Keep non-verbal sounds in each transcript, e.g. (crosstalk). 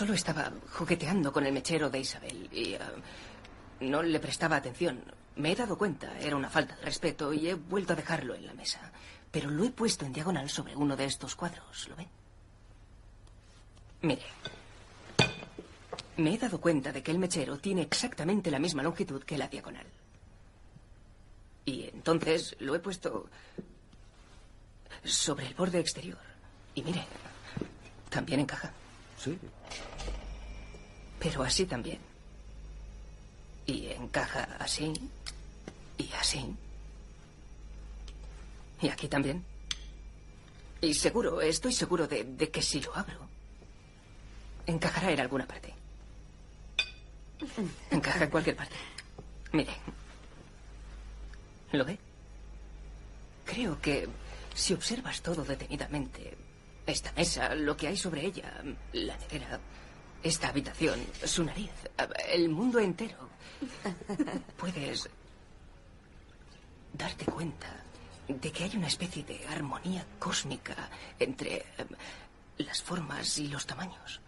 Solo estaba jugueteando con el mechero de Isabel y eh, no le prestaba atención. Me he dado cuenta, era una falta de respeto y he vuelto a dejarlo en la mesa. Pero lo he puesto en diagonal sobre uno de estos cuadros, ¿lo ven? Mire. Me he dado cuenta de que el mechero tiene exactamente la misma longitud que la diagonal. Y entonces lo he puesto sobre el borde exterior. Y mire, también encaja. Sí. Pero así también. Y encaja así. Y así. Y aquí también. Y seguro, estoy seguro de, que si lo abro, encajará en alguna parte. Encaja en cualquier parte. Mire. ¿Lo ve? Creo que si observas todo detenidamente, esta mesa, lo que hay sobre ella, la nevera, esta habitación, su nariz, el mundo entero, puedes darte cuenta de que hay una especie de armonía cósmica entre eh, las formas y los tamaños.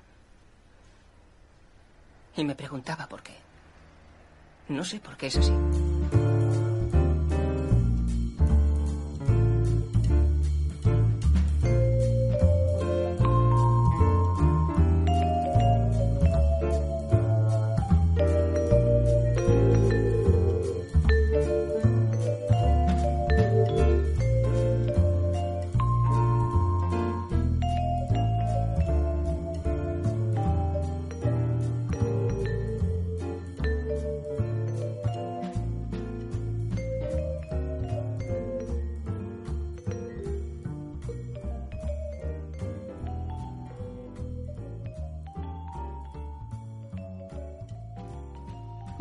Y me preguntaba por qué. No sé por qué es así.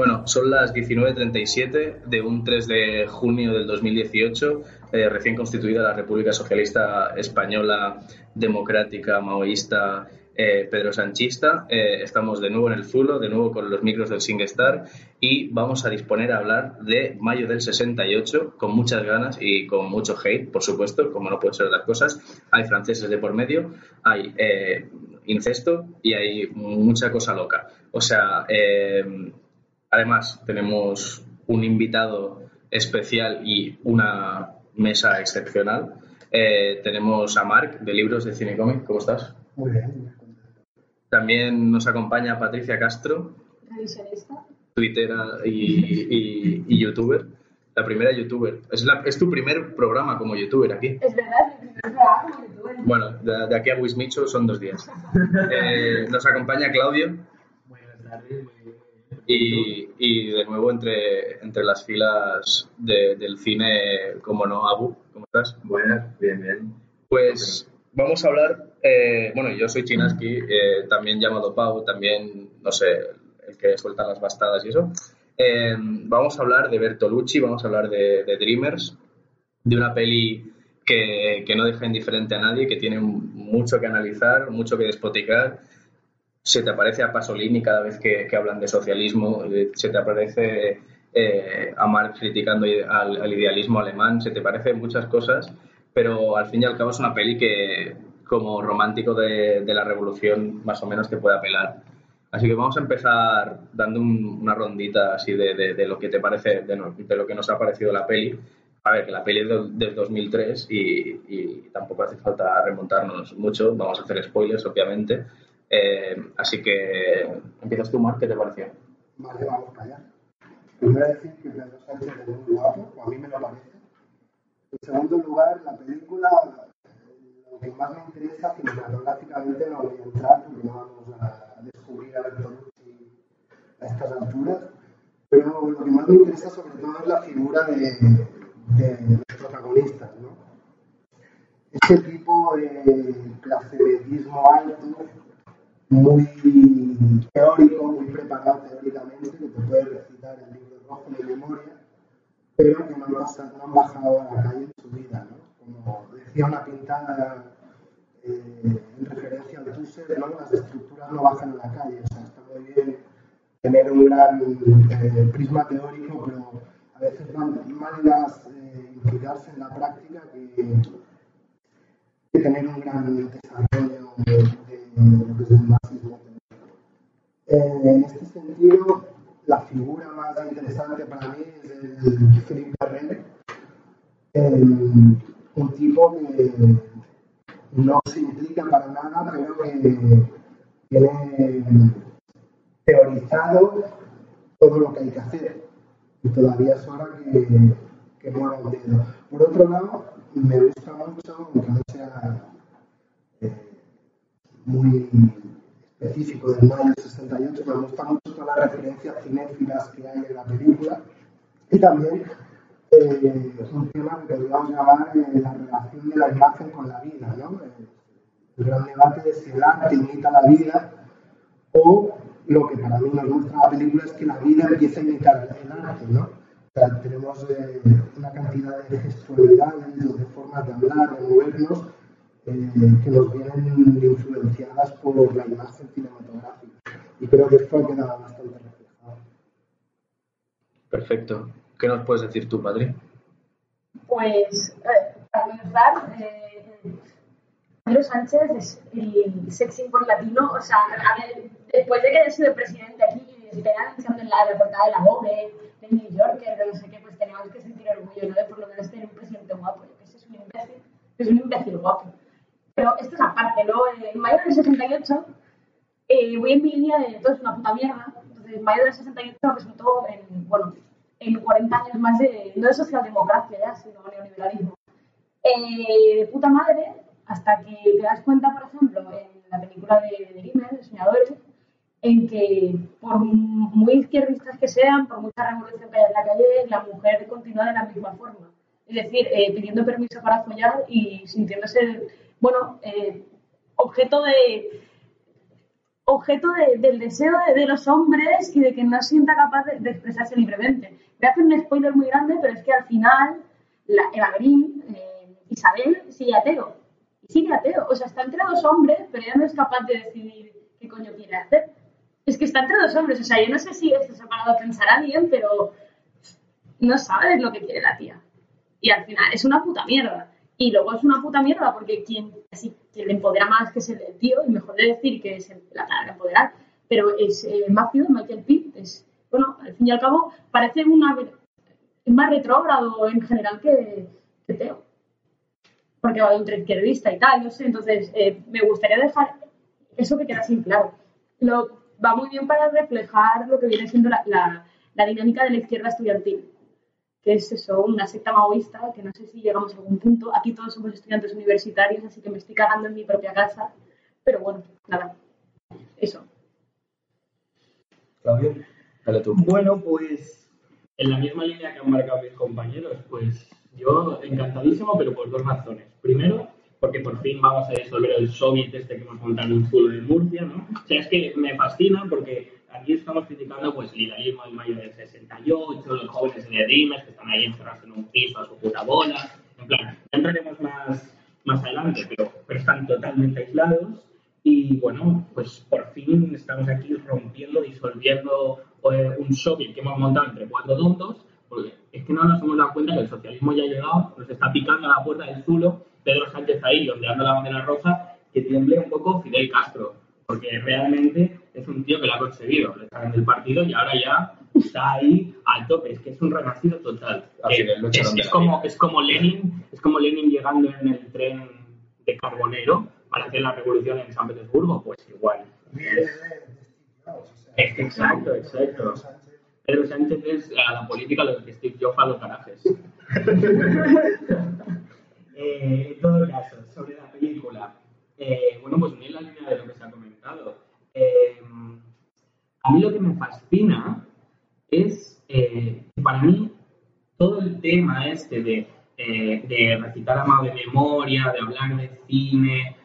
Bueno, son las 19.37 de un 3 de junio del 2018, eh, recién constituida la República Socialista Española Democrática Maoísta eh, Pedro Sanchista. Eh, estamos de nuevo en el Zulo, de nuevo con los micros del SingStar y vamos a disponer a hablar de mayo del 68 con muchas ganas y con mucho hate, por supuesto, como no puede ser las cosas. Hay franceses de por medio, hay incesto y hay mucha cosa loca. O sea, Además, tenemos un invitado especial y una mesa excepcional. Eh, tenemos a Marc de Libros de Cine Cómic. ¿Cómo estás? Muy bien. También nos acompaña Patricia Castro, twittera y, y, youtuber. La primera youtuber. Es, es, tu primer programa como youtuber aquí. Es verdad, mi primer programa como youtuber. Bueno, de, aquí a Wismicho son dos días. (laughs) Eh, nos acompaña Claudio. Buenas tardes, y, de nuevo entre, entre las filas del cine, como no, Abu, ¿cómo estás? Buenas, bien, bien. Pues vamos a hablar, eh, bueno, yo soy Chinaski, eh, también llamado Pau, también, no sé, el que suelta las bastadas y eso. Eh, vamos a hablar de Bertolucci, vamos a hablar de, de Dreamers, de una peli que, que, no deja indiferente a nadie, que tiene mucho que analizar, mucho que despoticar se te aparece a Pasolini cada vez que, hablan de socialismo, eh, se te aparece eh, a Marx criticando al, idealismo alemán, se te parecen muchas cosas, pero al fin y al cabo es una peli que como romántico de, la revolución más o menos te puede apelar. Así que vamos a empezar dando una rondita así de, lo que te parece, de, lo que nos ha parecido la peli. A ver, que la peli es del, 2003 y, y tampoco hace falta remontarnos mucho, vamos a hacer spoilers obviamente, eh, así que empiezas tú, Marc, ¿qué te pareció? Vale, vamos para allá. Primero decir que Pedro Sánchez es muy guapo, o a mí me lo parece. En segundo lugar, la película, lo que más me interesa cinematográficamente no voy a entrar porque no vamos a descubrir a Bertolucci a estas alturas, pero lo que más me interesa sobre todo es la figura de, de los protagonistas, ¿no? Ese tipo de placeretismo alto muy teórico, muy preparado teóricamente, que te puede recitar el libro rojo de memoria, pero que no no han bajado a la calle en su vida. ¿no? Como decía una pintada eh, en referencia al Tusser, ¿no? las estructuras no bajan a la calle. O sea, está muy bien tener un gran eh, prisma teórico, pero a veces van más eh, implicarse en la práctica que, que tener un gran desarrollo de, de lo que es el. Eh, en este sentido, la figura más interesante para mí es el Philippe Carrel, un tipo que no se implica para nada, pero que tiene teorizado todo lo que hay que hacer. Y todavía es hora que, que mueva el dedo. Por otro lado, me gusta mucho, aunque no sea eh, muy específico del mayo 68, me gusta mucho todas las referencias cinéfilas que hay en la película y también eh, un tema que podríamos llamar eh, la relación de la imagen con la vida, ¿no? El gran debate de si el arte imita la vida o lo que para mí nos muestra la película es que la vida empieza a imitar el arte, ¿no? O sea, tenemos eh, una cantidad de gestualidades, de formas de hablar, de movernos, eh, que nos vienen influenciadas por la imagen cinematográfica. Y creo que esto ha quedado bastante reflejado. Perfecto. ¿Qué nos puedes decir tú, Padre? Pues, eh, para comenzar, eh, Pedro Sánchez es el sexy por latino, o sea, a ver, después de que haya sido presidente aquí y te anunciando en la, en la portada de la Vogue, de New Yorker, de no sé qué, pues tenemos que sentir orgullo, ¿no? De por lo menos tener un presidente guapo, yo que sé, es un imbécil, es un imbécil guapo. Pero esto es aparte, ¿no? En mayo del 68 eh, voy en mi línea de todo es una puta mierda, entonces en mayo del 68 resultó en, bueno, en 40 años más de, no de socialdemocracia ya, sino neoliberalismo. Eh, de puta madre, hasta que te das cuenta, por ejemplo, en la película de, de de Soñadores, en que por muy izquierdistas que sean, por mucha revolución que haya en la calle, la mujer continúa de la misma forma. Es decir, eh, pidiendo permiso para follar y sintiéndose, bueno, eh, objeto de objeto de, del deseo de, los hombres y de que no sienta capaz de, expresarse libremente. Voy a hacer un spoiler muy grande, pero es que al final la, Eva Green, eh, Isabel, sigue ateo. Sigue ateo. O sea, está entre dos hombres, pero ella no es capaz de decidir qué coño quiere hacer. Es que está entre dos hombres. O sea, yo no sé si esto se ha parado a pensar a alguien, pero no sabes lo que quiere la tía. Y al final es una puta mierda. Y luego es una puta mierda porque quien, así, quien le empodera más que es el tío, y mejor de decir que es el, la palabra empoderar, pero es eh, Matthew, Michael Pitt, es, bueno, al fin y al cabo, parece una, más retrógrado en general que, Teo. Porque va de ultraizquierdista y tal, no sé, entonces eh, me gustaría dejar eso que queda así claro. Lo, va muy bien para reflejar lo que viene siendo la, la dinámica de la izquierda estudiantil que es eso, una secta maoísta, que no sé si llegamos a algún punto. Aquí todos somos estudiantes universitarios, así que me estoy cagando en mi propia casa. Pero bueno, nada, eso. Claudio, dale tú. Bueno, pues en la misma línea que han marcado mis compañeros, pues yo encantadísimo, pero por dos razones. Primero, porque por fin vamos a disolver el soviet este que hemos montado en un zulo de Murcia, ¿no? O sea, es que me fascina porque aquí estamos criticando pues el idealismo del mayo del 68, los jóvenes de Dreamers que están ahí encerrados en un piso a su puta bola. En plan, entraremos más, más adelante, pero, pero están totalmente aislados. Y bueno, pues por fin estamos aquí rompiendo, disolviendo eh, un soviet que hemos montado entre cuatro tontos, porque es que no nos hemos dado cuenta que el socialismo ya ha llegado, nos está picando a la puerta del Zulo, Pedro Sánchez ahí ondeando la bandera roja, que tiemble un poco Fidel Castro, porque realmente es un tío que lo ha conseguido, le sacan del partido y ahora ya está ahí al tope, es que es un renacido total. Así Eh, es como, es como Lenin, es como Lenin llegando en el tren de Carbonero para hacer la revolución en San Petersburgo, pues igual. Es que exacto, exacto. Pedro Sánchez es a la política lo que Steve Jobs a los garajes. (laughs) Eh, en todo caso, sobre la película, eh, bueno, pues muy en la línea de lo que se ha comentado. Eh, a mí lo que me fascina es, eh, para mí, todo el tema este de, eh, de recitar a mano de memoria, de hablar de cine,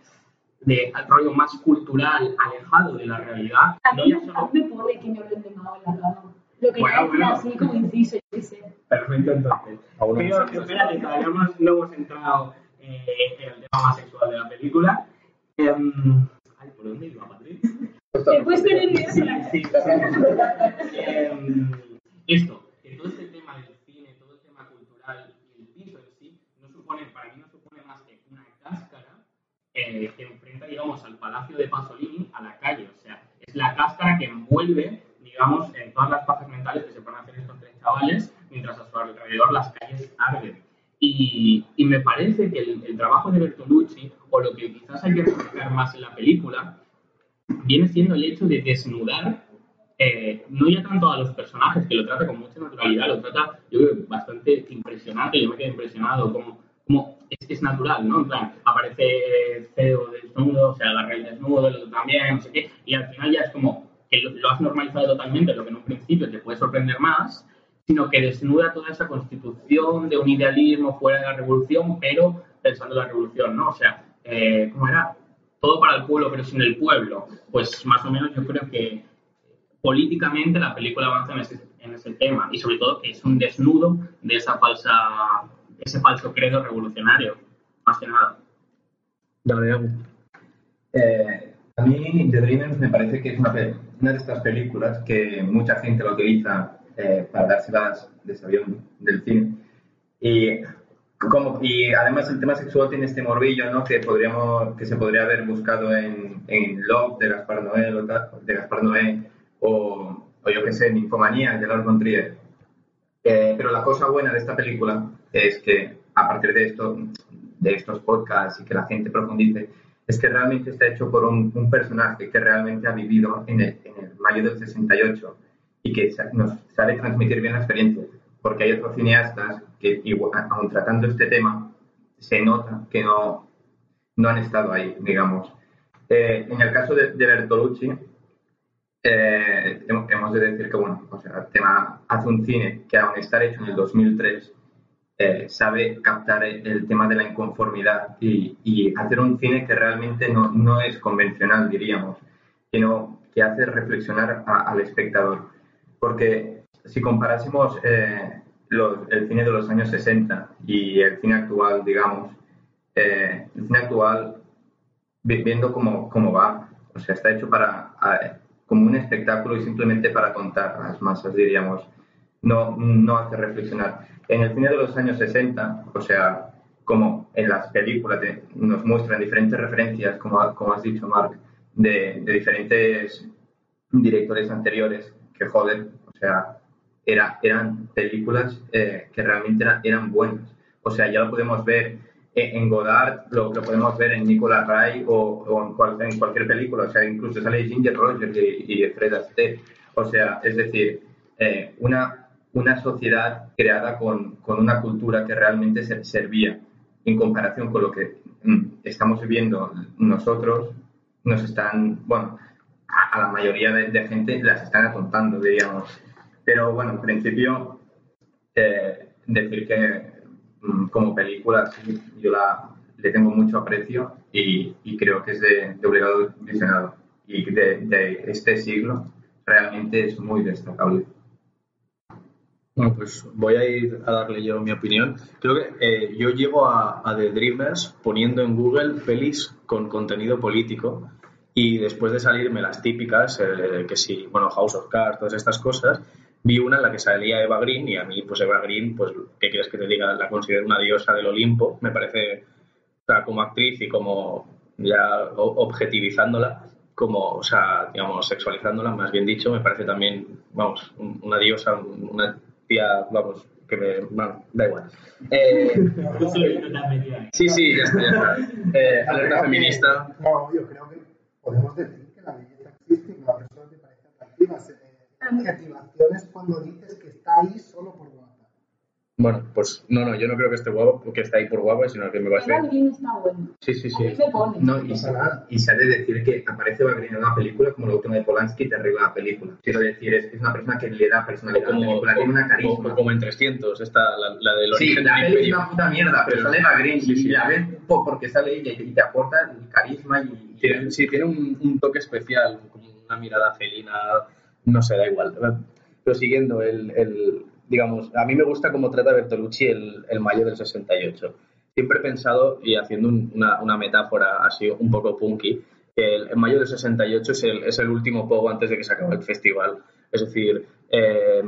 de al rollo más cultural, alejado de la realidad. A no mí, a mí me pone que me hablen de Mao en la cama. Lo que Bueno, bueno, así como inciso, yo qué sé. Perfecto, entonces. No Pero hemos espérate, todavía no hemos entrado eh, en el tema más sexual de la película. Em, ay, ¿por dónde iba, Patrick? Te he puesto nerviosa. Sí, Em, esto, que todo este tema del cine, todo el tema cultural y el piso en sí, no supone, para mí no supone más que una cáscara eh, que enfrenta, digamos, al Palacio de Pasolini a la calle. O sea, es la cáscara que envuelve, digamos, en todas las pajas mentales que se pueden hacer estos tres chavales, mientras a su alrededor las calles arden. Y, y me parece que el, el trabajo de Bertolucci, o lo que quizás hay que resaltar más en la película, viene siendo el hecho de desnudar eh, no ya tanto a los personajes, que lo trata con mucha naturalidad, lo trata, yo creo, bastante impresionante, yo me quedé impresionado, como, como es, es natural, ¿no? En plan, aparece CEO desnudo, se agarra el desnudo, el otro también, no sé qué, y al final ya es como que lo, lo has normalizado totalmente, lo que en un principio te puede sorprender más, sino que desnuda toda esa constitución de un idealismo fuera de la revolución, pero pensando en la revolución, ¿no? O sea, eh, ¿cómo era? Todo para el pueblo, pero sin el pueblo. Pues más o menos yo creo que políticamente la película avanza en ese, en ese tema y sobre todo que es un desnudo de esa falsa, ese falso credo revolucionario, más que nada. Dale, Agu. Eh, a mí The Dreamers me parece que es una, una de estas películas que mucha gente la utiliza eh, para dárselas de ese avión del cine. Y, como, y además el tema sexual tiene este morbillo ¿no? que, podríamos, que se podría haber buscado en, en Love de Gaspar Noé o, de Gaspar Noé o, o yo qué sé, Ninfomanía de Lars von Trier. Eh, pero la cosa buena de esta película es que a partir de esto, de estos podcasts y que la gente profundice, es que realmente está hecho por un, un personaje que realmente ha vivido en el, en el mayo del 68 y que nos sabe transmitir bien la experiencia. Porque hay otros cineastas que, aun tratando este tema, se nota que no, no han estado ahí, digamos. Eh, en el caso de, de Bertolucci, eh, hemos de decir que, bueno, o sea, el tema hace un cine que, aun estar hecho en el 2003, eh, sabe captar el tema de la inconformidad y, y hacer un cine que realmente no, no es convencional, diríamos, sino que hace reflexionar a- al espectador. Porque si comparásemos eh, el cine de los años 60 y el cine actual, digamos, eh, el cine actual, vi- viendo cómo, cómo va, o sea, está hecho para, a- como un espectáculo y simplemente para contar a las masas, diríamos no, no hace reflexionar. En el cine de los años 60, o sea, como en las películas de- nos muestran diferentes referencias, como, como has dicho, Mark, de, de diferentes directores anteriores, que joder, o sea, era, eran películas eh, que realmente eran, buenas. O sea, ya lo podemos ver en, en Godard, lo, lo podemos ver en Nicolas Ray o, o en, cual- en cualquier película. O sea, incluso sale Ginger Rogers y, y Fred Astaire. O sea, es decir, eh, una, una sociedad creada con, con una cultura que realmente se servía en comparación con lo que mm, estamos viviendo nosotros, nos están, bueno, a, a la mayoría de, de gente las están atontando, diríamos. Pero bueno, en principio, eh, decir que mm, como película yo la, le tengo mucho aprecio y, creo que es de, obligado visionado. Y de, este siglo realmente es muy destacable. Bueno, pues voy a ir a darle yo mi opinión. Creo que eh, yo llego a, The Dreamers poniendo en Google pelis con contenido político y después de salirme las típicas, eh, que sí, bueno, House of Cards, todas estas cosas, vi una en la que salía Eva Green y a mí, pues Eva Green, pues, ¿qué quieres que te diga? La considero una diosa del Olimpo, me parece, o sea, como actriz y como ya objetivizándola, como, o sea, digamos, sexualizándola, más bien dicho, me parece también, vamos, un- una diosa, una tía, vamos, que me, bueno, da igual. Eh, sí, sí, ya está, ya está. Eh, alerta feminista. No, yo creo que podemos decir que la belleza existe y que la persona te eh, Adjetivaciones cuando dices que está ahí solo por guapa. Bueno, pues no, no, yo no creo que esté guapo, que esté ahí por guapo, sino que me parece... Eva Green está bueno. Sí, sí, A sí. me pone. No, y, y se ha de decir que aparece Bagrin en una película como la última de Polanski y te arregla la película. Quiero decir, es, es una persona que le da personalidad a la Como, película, tiene una carisma. como, como en 300, esta, la, la del Sí, origen la del peli es una puta mierda, pero sale Bagrin Sí, sí. y la ves po- porque sale ella y te, y te aporta el carisma y... Tiene, sí, tiene un, un toque especial, como una mirada felina, no sé, igual. Pero siguiendo, el, digamos, a mí me gusta cómo trata Bertolucci el, el mayo del 68. Siempre he pensado, y haciendo un- una, una metáfora así un poco punky, que el, mayo del 68 es el, es el último pogo antes de que se acabe el festival. Es decir, eh,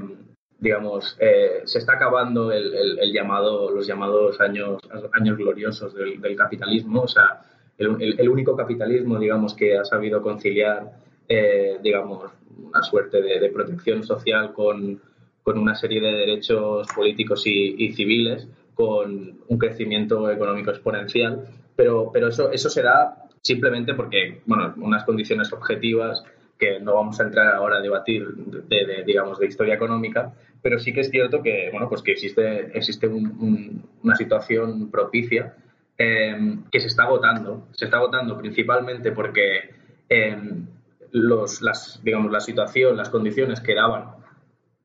digamos, eh, se está acabando el, el- llamado, los llamados años, años gloriosos del, del capitalismo, o sea, el- el único capitalismo, digamos, que ha sabido conciliar, eh, digamos, una suerte de, de protección social con, con una serie de derechos políticos y, y civiles, con un crecimiento económico exponencial, pero, pero eso, eso se da simplemente porque, bueno, unas condiciones objetivas que no vamos a entrar ahora a debatir de, de, digamos, de historia económica, pero sí que es cierto que, bueno, pues que existe, existe un- un- una situación propicia eh, que se está agotando. Se está agotando principalmente porque eh, los, las, digamos, la situación, las condiciones que daban,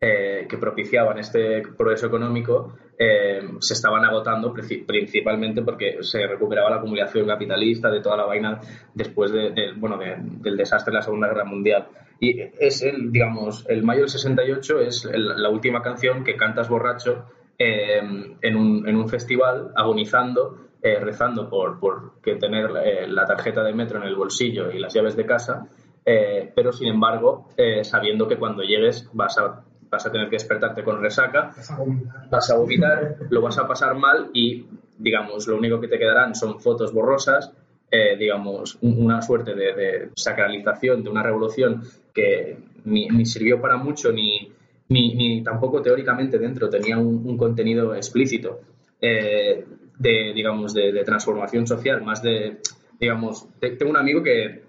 eh, que propiciaban este progreso económico, eh, se estaban agotando princi- principalmente porque se recuperaba la acumulación capitalista de toda la vaina después de, de- bueno, de- del desastre de la Segunda Guerra Mundial. Y es el, digamos, el mayo del 68 es el- la última canción que cantas borracho eh, en, un, en un festival, agonizando, eh, rezando por, por que tener eh, la tarjeta de metro en el bolsillo y las llaves de casa, eh, pero sin embargo, eh, sabiendo que cuando llegues vas a, vas a tener que despertarte con resaca, Vas a vomitar. vas a vomitar, lo vas a pasar mal y, digamos, lo único que te quedarán son fotos borrosas, eh, digamos, un- una suerte de, de sacralización de una revolución que ni, ni sirvió para mucho ni, ni, ni tampoco teóricamente dentro tenía un, un contenido explícito eh, de, digamos, de, de transformación social, más de, digamos, te- tengo un amigo que,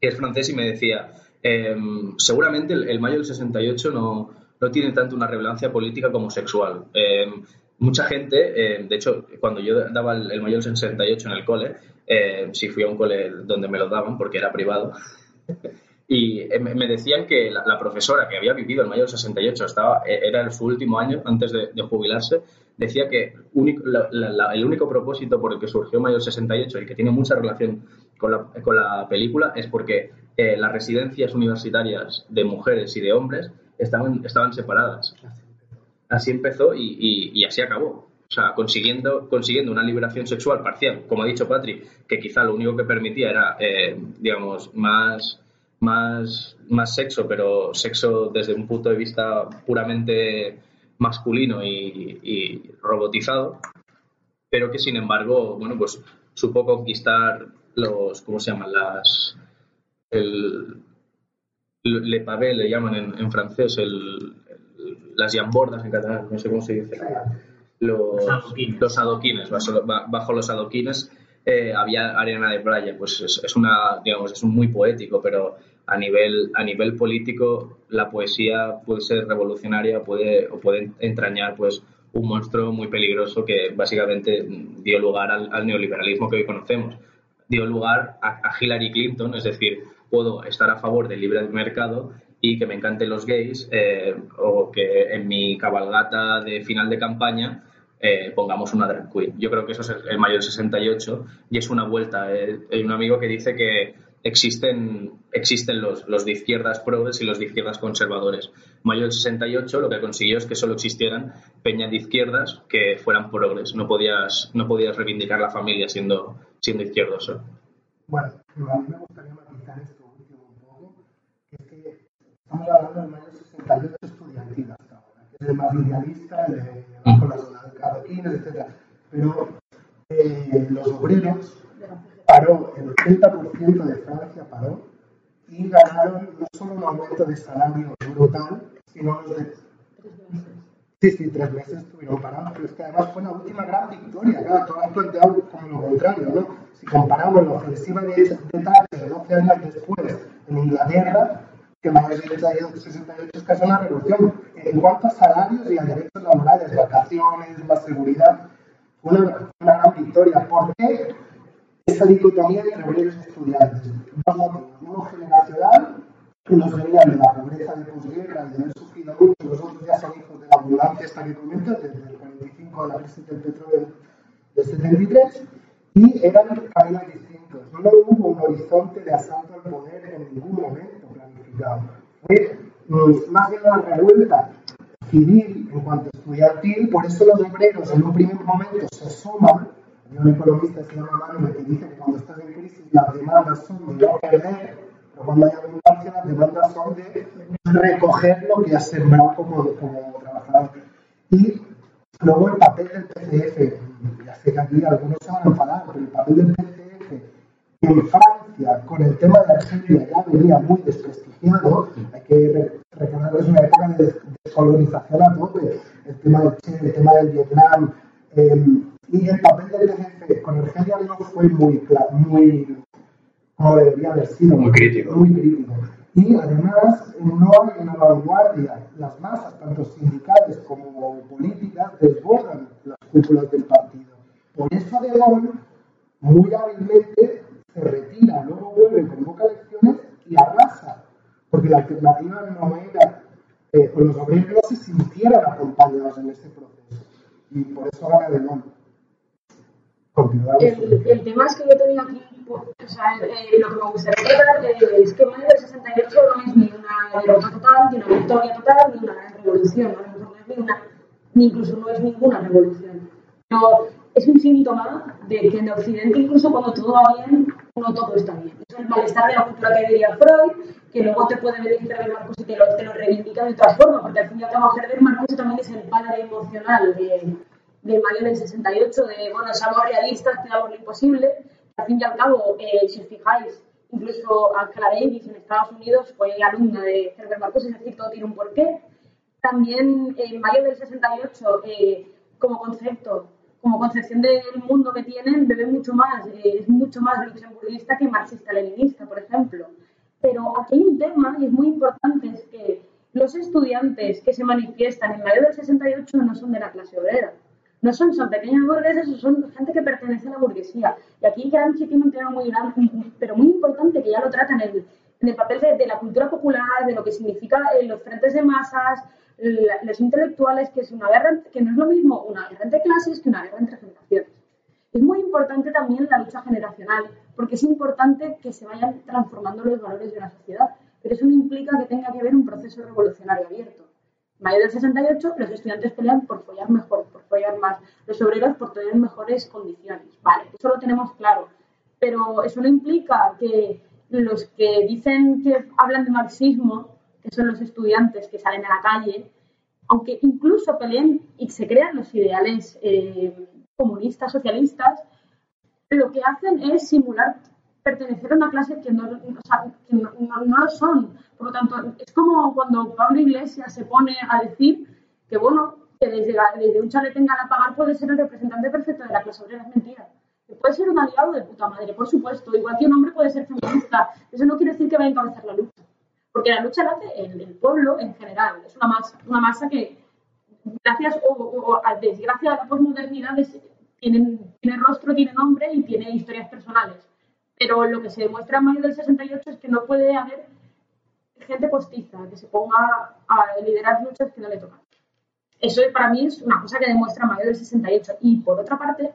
que es francés y me decía, em, seguramente el, mayo del 68 no, no tiene tanto una relevancia política como sexual. Em, mucha gente, em, de hecho, cuando yo daba el, mayo del 68 en el cole, sí fui a un cole donde me lo daban porque era privado, (laughs) y me decían que la, profesora que había vivido el mayo del 68, estaba, eh, era su último año antes de, jubilarse, decía que el único propósito por el que surgió mayo del 68 y que tiene mucha relación con la, con la película es porque eh, las residencias universitarias de mujeres y de hombres estaban, estaban separadas. Así empezó y, y- y así acabó. O sea, consiguiendo, consiguiendo una liberación sexual parcial, como ha dicho Patrick, que quizá lo único que permitía era, eh, digamos, más, más, más sexo, pero sexo desde un punto de vista puramente masculino y, y robotizado, pero que sin embargo, bueno, pues supo conquistar los, ¿cómo se llaman? Las, el, le pavé le llaman en, en francés, el, el- las jambordas en catalán, no sé cómo se dice. Los, Los adoquines. los adoquines, bajo, ba- bajo los adoquines eh, había arena de playa, pues es, es una, digamos, es muy poético, pero a nivel, a nivel político la poesía puede ser revolucionaria puede, o puede entrañar pues un monstruo muy peligroso que básicamente dio lugar al, al neoliberalismo que hoy conocemos. Dio lugar a, Hillary Clinton, es decir, puedo estar a favor del libre mercado y que me encanten los gays eh, o que en mi cabalgata de final de campaña eh, pongamos una drag queen. Yo creo que eso es el, el mayor 68 y es una vuelta. Eh, hay un amigo que dice que existen, existen los, los de izquierdas progres y los de izquierdas conservadores. Mayo 68 lo que consiguió es que solo existieran peñas de izquierdas que fueran progres. No podías, no podías reivindicar la familia siendo, siendo izquierdoso. Bueno, a mí me gustaría matizar esto último un poco, que es que estamos hablando del mayo 68 estudiantil hasta ahora, que es el más idealista, el de bajo los adoquines, etc. Pero eh, los obreros paró, el 80% de Francia paró y ganaron no solo un aumento de salario brutal, sino los de Sí, sí, tres meses estuvieron parados, pero es que además fue la última gran victoria. Claro, tú has planteado como lo contrario, ¿no? Si comparamos la ofensiva de, de Thatcher 12 años después en Inglaterra, que mayo del 68 es casi una revolución. En cuanto a salarios y a derechos laborales, vacaciones, más seguridad, fue una, una gran victoria. ¿Por qué esa dicotomía entre obreros y estudiantes? Dos motivos. Uno generacional, unos venían de la pobreza de posguerra y de haber sufrido mucho, los otros ya son hijos de la ambulancia esta que comentas, desde el 45 de la crisis del petróleo del 73, y eran caminos distintos. No hubo un horizonte de asalto al poder en ningún momento planificado. Fue mm, más bien una revuelta civil en cuanto estudiantil, por eso los obreros en un primer momento se suman. Hay un economista que se llama Manuel que dice que cuando estás en crisis las demandas son de no perder, pero cuando hay abundancia las demandas son de recoger lo que has sembrado como, como trabajador. Y luego el papel del PCF, ya sé que aquí algunos se van a enfadar, pero el papel del PCF en Francia con el tema de Argelia ya venía muy desprestigiado. Hay que recordar que es una época de descolonización a tope. El tema del Che, el tema del Vietnam. Eh, y el papel del PCF con Argelia no fue muy claro, muy como debería haber sido. Muy crítico. Muy crítico. Y además no hay una vanguardia. Las masas, tanto sindicales como políticas, desbordan las cúpulas del partido. Por eso De Gaulle, muy hábilmente, se retira, luego vuelve, convoca elecciones y arrasa. Porque la alternativa no era, eh, los obreros no se sintieran acompañados en este proceso. Y por eso gana De Gaulle. El, tema es que yo tenía aquí, pues, o sea, eh, lo que me gustaría tratar eh, es que mayo del 68 no es ni una derrota total, ni una victoria total, ni una revolución, ¿no? No es ni, una, ni incluso no es ninguna revolución. Pero es un síntoma de que en Occidente, incluso cuando todo va bien, no todo está bien. Es el malestar de la cultura que diría Freud, que luego te puede venir Herbert Marcuse y te lo, te lo reivindica de otra forma, porque al fin y al cabo Herbert Marcuse también es el padre emocional de, de mayo del 68, de, bueno, seamos realistas, pidamos lo imposible. Al fin y al cabo, eh, si os fijáis, incluso Angela Davis en Estados Unidos fue alumna de Herbert Marcuse, es decir, todo tiene un porqué. También en mayo del 68, eh, como concepto, como concepción del mundo que tienen, bebe mucho más, eh, es mucho más luxemburguista que marxista-leninista, por ejemplo. Pero aquí hay un tema, y es muy importante, es que los estudiantes que se manifiestan en mayo del 68 no son de la clase obrera. No son, son pequeños burgueses, son gente que pertenece a la burguesía. Y aquí Gramsci tiene un tema muy grande, pero muy importante, que ya lo trata en el, papel de, la cultura popular, de lo que significa eh, los frentes de masas, los intelectuales, que es una guerra, que no es lo mismo una guerra entre clases que una guerra entre generaciones. Es muy importante también la lucha generacional, porque es importante que se vayan transformando los valores de una sociedad, pero eso no implica que tenga que haber un proceso revolucionario abierto. En mayo del 68, los estudiantes pelean por follar mejor, por follar más, los obreros por tener mejores condiciones. Vale, eso lo tenemos claro, pero eso no implica que los que dicen que hablan de marxismo, que son los estudiantes que salen a la calle, aunque incluso peleen y se crean los ideales eh, comunistas, socialistas, lo que hacen es simular pertenecer a una clase que no, lo son. Por lo tanto, es como cuando Pablo Iglesias se pone a decir que, bueno, que desde, la- desde un chalet pagar puede ser el representante perfecto de la clase obrera. Es mentira. Puede ser un aliado de puta madre, por supuesto. Igual que un hombre puede ser feminista. Eso no quiere decir que vaya a encabezar la lucha. Porque la lucha la hace el, pueblo en general. Es una masa, una masa que, gracias o, o- a desgracia de la posmodernidad, tienen, tiene rostro, tiene nombre y tiene historias personales. Pero lo que se demuestra en mayo del 68 es que no puede haber gente postiza que se ponga a liderar luchas que no le tocan. Eso para mí es una cosa que demuestra mayo del 68. Y por otra parte,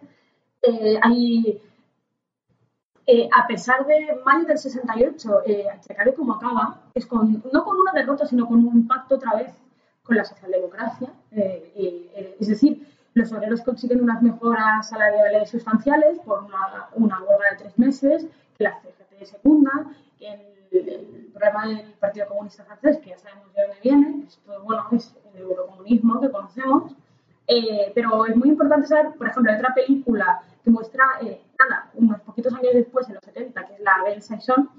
eh, eh, a pesar de mayo del 68, eh, que como acaba, es con, no con una derrota, sino con un pacto otra vez con la socialdemocracia. eh, eh, es decir, los obreros consiguen unas mejoras salariales sustanciales por una, una huelga de tres meses, que la CGT secunda, el, el programa del Partido Comunista francés, que ya sabemos de dónde viene, esto bueno, es el eurocomunismo que conocemos, eh, pero es muy importante saber, por ejemplo, hay otra película que muestra, eh, nada, unos poquitos años después, en los 70, que es la Belle Saison,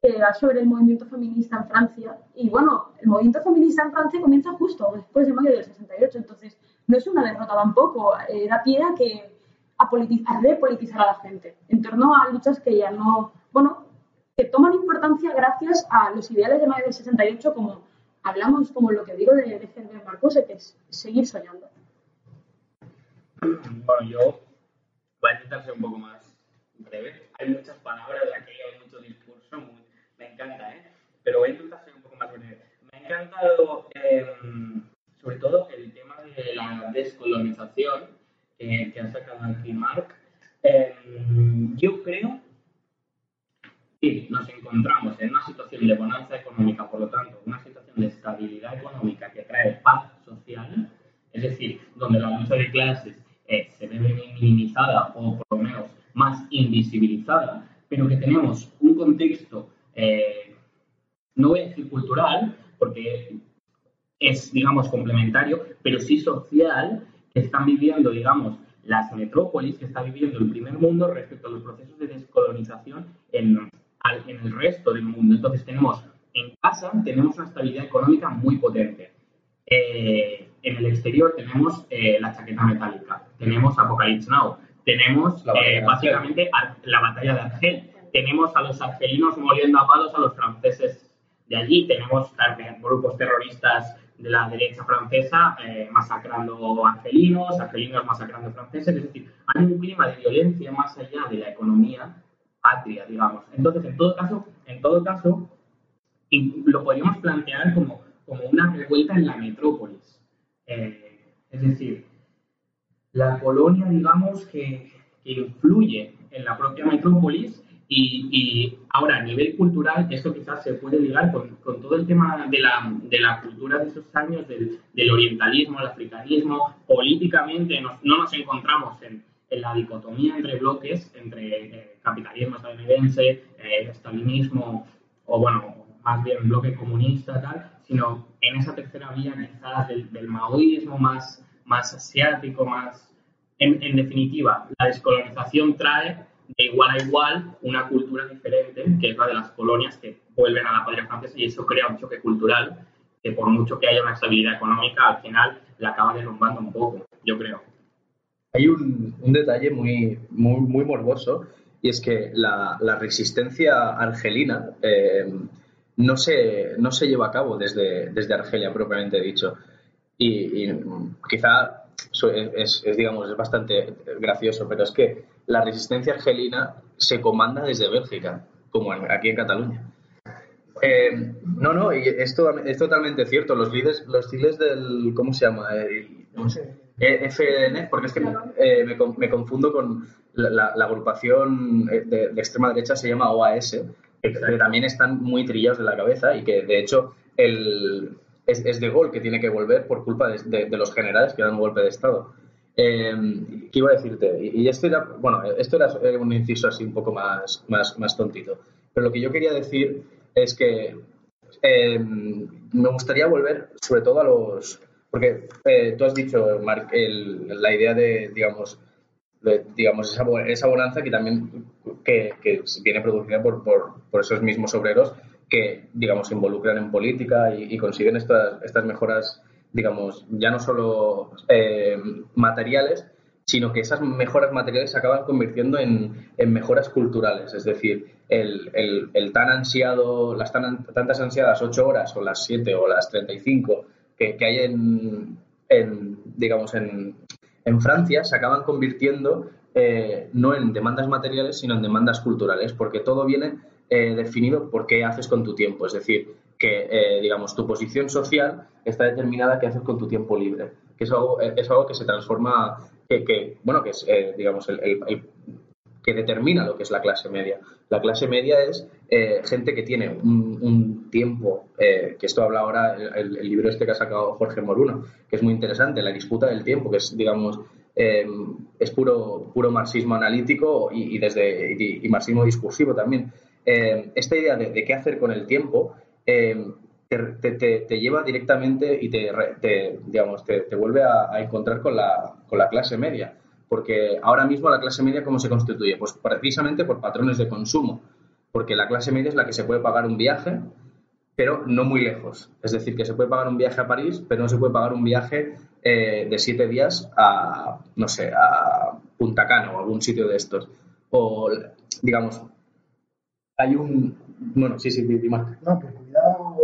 que va sobre el movimiento feminista en Francia. Y bueno, el movimiento feminista en Francia comienza justo después de mayo del 68, entonces no es una derrota tampoco, eh, da pie a, que, a, politi- a repolitizar a la gente en torno a luchas que ya no, bueno, que toman importancia gracias a los ideales de mayo del 68, como hablamos, como lo que digo de, de Herbert Marcuse, que es seguir soñando. Bueno, yo voy a intentar ser un poco más breve. Hay muchas palabras aquello, hay mucho discurso, me encanta, ¿eh? Pero voy a intentar ser un poco más breve. Me ha encantado, em, sobre todo, el tema de la descolonización que ha sacado aquí Mark. Em, yo creo que nos encontramos en una situación de bonanza económica, por lo tanto, una situación de estabilidad económica que trae paz social, es decir, donde la lucha de clases eh, se ve minimizada o por lo menos más invisibilizada, pero que tenemos un contexto, eh, no voy a decir cultural, porque es, digamos, complementario, pero sí social, que están viviendo, digamos, las metrópolis, que está viviendo el primer mundo respecto a los procesos de descolonización en, en el resto del mundo. Entonces tenemos en casa, tenemos una estabilidad económica muy potente. Eh, en el exterior tenemos eh, la chaqueta metálica, tenemos Apocalypse Now, tenemos eh, básicamente la batalla de Argel, tenemos a los argelinos moliendo a palos a los franceses de allí, tenemos grupos terroristas de la derecha francesa masacrando argelinos, argelinos masacrando franceses, es decir, hay un clima de violencia más allá de la economía patria, digamos. Entonces, en todo caso, en todo caso, lo podríamos plantear como, como una revuelta en la metrópolis. Eh, es decir, la colonia, digamos, que, influye en la propia metrópolis y, ahora a nivel cultural, esto quizás se puede ligar con, todo el tema de la, de la, cultura de esos años, del, orientalismo, el africanismo. Políticamente no nos encontramos en, en la dicotomía entre bloques, entre eh, capitalismo estadounidense, eh, estalinismo, o bueno, más bien bloque comunista, tal, sino en esa tercera vía quizás del, maoísmo más, más asiático, más... En, en, definitiva, la descolonización trae de igual a igual una cultura diferente, que es la de las colonias que vuelven a la patria francesa, y eso crea un choque cultural que por mucho que haya una estabilidad económica, al final la acaba derrumbando un poco, yo creo. Hay un, detalle muy, muy, morboso y es que la, resistencia argelina eh, no, se, no se lleva a cabo desde, desde Argelia propiamente dicho. Y, quizá es, digamos, es bastante gracioso, pero es que la resistencia argelina se comanda desde Bélgica, como aquí en Cataluña. Eh, no, no, y es, es totalmente cierto. Los líderes, los del, ¿cómo se llama? no sé eh, FNF, porque es que eh, me, confundo con la, agrupación eh, de, extrema derecha, se llama OAS, que, también están muy trillados de la cabeza y que de hecho el, es, de gol que tiene que volver por culpa de, los generales que dan un golpe de Estado. ¿Qué iba a decirte? Y, esto era, bueno, esto era un inciso así un poco más, más, más tontito. Pero lo que yo quería decir es que me gustaría volver sobre todo a los, porque eh, tú has dicho, Marc, la idea de, digamos, digamos esa, esa, bonanza que también que, viene producida por, por, esos mismos obreros que, digamos, se involucran en política y, consiguen estas, estas mejoras, digamos, ya no solo eh, materiales, sino que esas mejoras materiales se acaban convirtiendo en, en mejoras culturales. Es decir, el, el, tan ansiado, las tan, tantas ansiadas ocho horas o las siete o las treinta y cinco que, hay en, digamos, en, Francia se acaban convirtiendo eh, no en demandas materiales, sino en demandas culturales, porque todo viene eh, definido por qué haces con tu tiempo. Es decir, que, eh, digamos, tu posición social está determinada qué haces con tu tiempo libre, que es algo, es algo que se transforma, que, bueno, que es, digamos, el, que determina lo que es la clase media. La clase media es eh, gente que tiene un, tiempo, eh, que esto habla ahora el, libro este que ha sacado Jorge Moruno, que es muy interesante, la disputa del tiempo, que es, digamos, eh, es puro, puro marxismo analítico y, desde, y, marxismo discursivo también. esta idea de, qué hacer con el tiempo te, lleva directamente y te, digamos, te, vuelve a, encontrar con la, con la clase media porque ahora mismo la clase media, ¿cómo se constituye? Pues precisamente por patrones de consumo, porque la clase media es la que se puede pagar un viaje, pero no muy lejos. Es decir, que se puede pagar un viaje a París, pero no se puede pagar un viaje eh, de siete días a, no sé, a Punta Cana o algún sitio de estos. O, digamos, hay un, Bueno, sí, sí, Marc. No, cuidado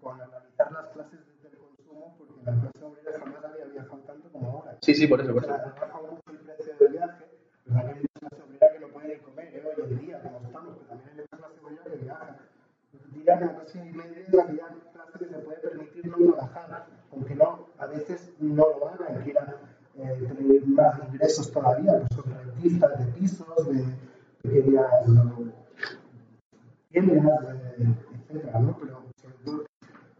con analizar las clases desde el consumo, porque la clase obrera jamás había viajado tanto como ahora. Sí, sí, por eso, O por eso. sea, ha bajado mucho el precio del viaje, pero también hay mucha obrera que no puede comer ¿eh? hoy en día, como estamos, pero también hay mucha obrera que viaja. Diría que la clase media es aquella clase que se puede permitir no trabajar, aunque no, a veces no lo hagan, quieran eh, tener más ingresos todavía, pues son rentistas de pisos, de pequeñas tiendas, eh, etcétera, ¿no? Pero sobre todo,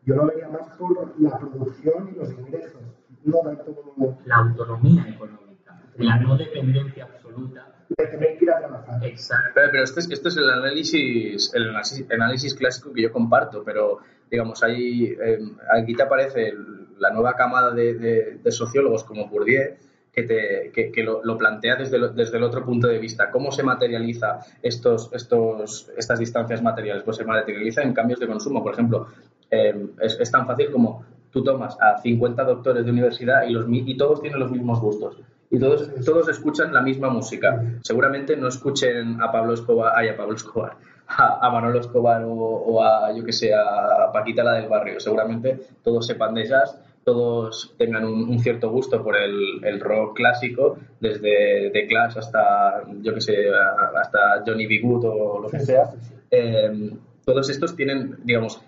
yo lo vería más por la producción y los ingresos, no tanto como La autonomía económica, la no dependencia absoluta. de tener que ir a trabajar. Exacto. Pero, pero esto, es, esto es el análisis, el análisis, análisis clásico que yo comparto, pero digamos, ahí, eh, aquí te aparece el- la nueva camada de, de- de sociólogos como Bourdieu, que, te, que, que lo, lo plantea desde, lo- desde el otro punto de vista. ¿Cómo se materializa estos, estos, estas distancias materiales? Pues se materializa en cambios de consumo. Por ejemplo, eh, es, es tan fácil como tú tomas a 50 doctores de universidad y, los, y todos tienen los mismos gustos. Y todos, todos escuchan la misma música. Seguramente no escuchen a Pablo Escobar, ay, a Pablo Escobar, (laughs) a, a Manolo Escobar o, o a, yo que sé, a Paquita la del barrio. Seguramente todos sepan de jazz, todos tengan un, un cierto gusto por el, el rock clásico, desde The Clash hasta, yo que sé, hasta Johnny B. Good o lo que sea. Eh, todos estos tienen, digamos,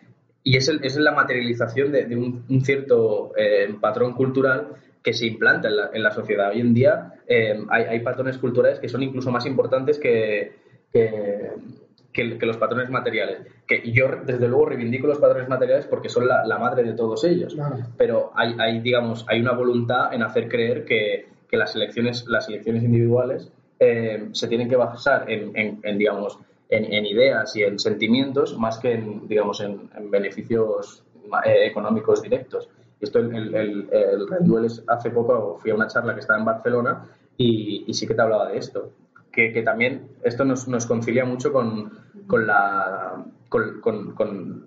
y es, el- es la materialización de, de un, un cierto eh, patrón cultural que se implanta en la, en la sociedad. Hoy en día eh, hay, hay patrones culturales que son incluso más importantes que, que, que- que los patrones materiales. Que yo, desde luego, reivindico los patrones materiales porque son la, la madre de todos ellos. Claro. Pero hay, hay, digamos, hay una voluntad en hacer creer que, que las elecciones, las elecciones individuales eh, se tienen que basar en, en- en, digamos, en, en ideas y en sentimientos más que en, digamos, en, en beneficios eh, económicos directos. Esto el, el, el, el Rendueles hace poco fui a una charla que estaba en Barcelona y, y sí que te hablaba de esto. Que, que también esto nos, nos concilia mucho con, con la con, con- con,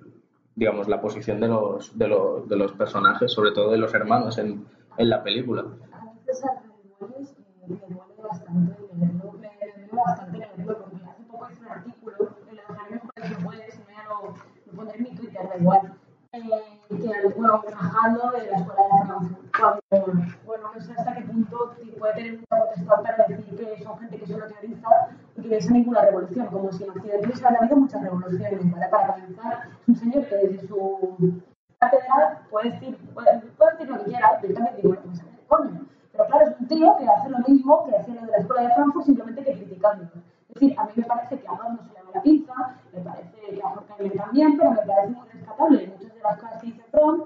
digamos la posición de los, de, los, de los personajes, sobre todo de los hermanos en, en la película. Bastante leerlo, me duele bastante leerlo porque hace poco hice un artículo, eh, lo dejaré mejor si puedes, si no ya lo, lo pondré en mi Twitter, da igual, eh, que bueno, trabajando de la escuela de cuando, bueno, no sé hasta qué punto puede tener mucha potestad para decir que son gente que solo teoriza y que no hizo ninguna revolución, como si en Occidente hubiese habido muchas revoluciones, ¿vale? Para comenzar, es un señor que desde su cátedra puede decir, puede, puede decir lo que quiera, directamente digo, pues a ver, coño. Pero claro, es un tío que hace lo mismo que hacía lo de la escuela de Frankfurt, simplemente que criticándolo. Es decir, a mí me parece que a Adorno se le va la pinza, me parece que a Horkheimer también, pero me parece muy rescatable muchas de las cosas que dice Fromm,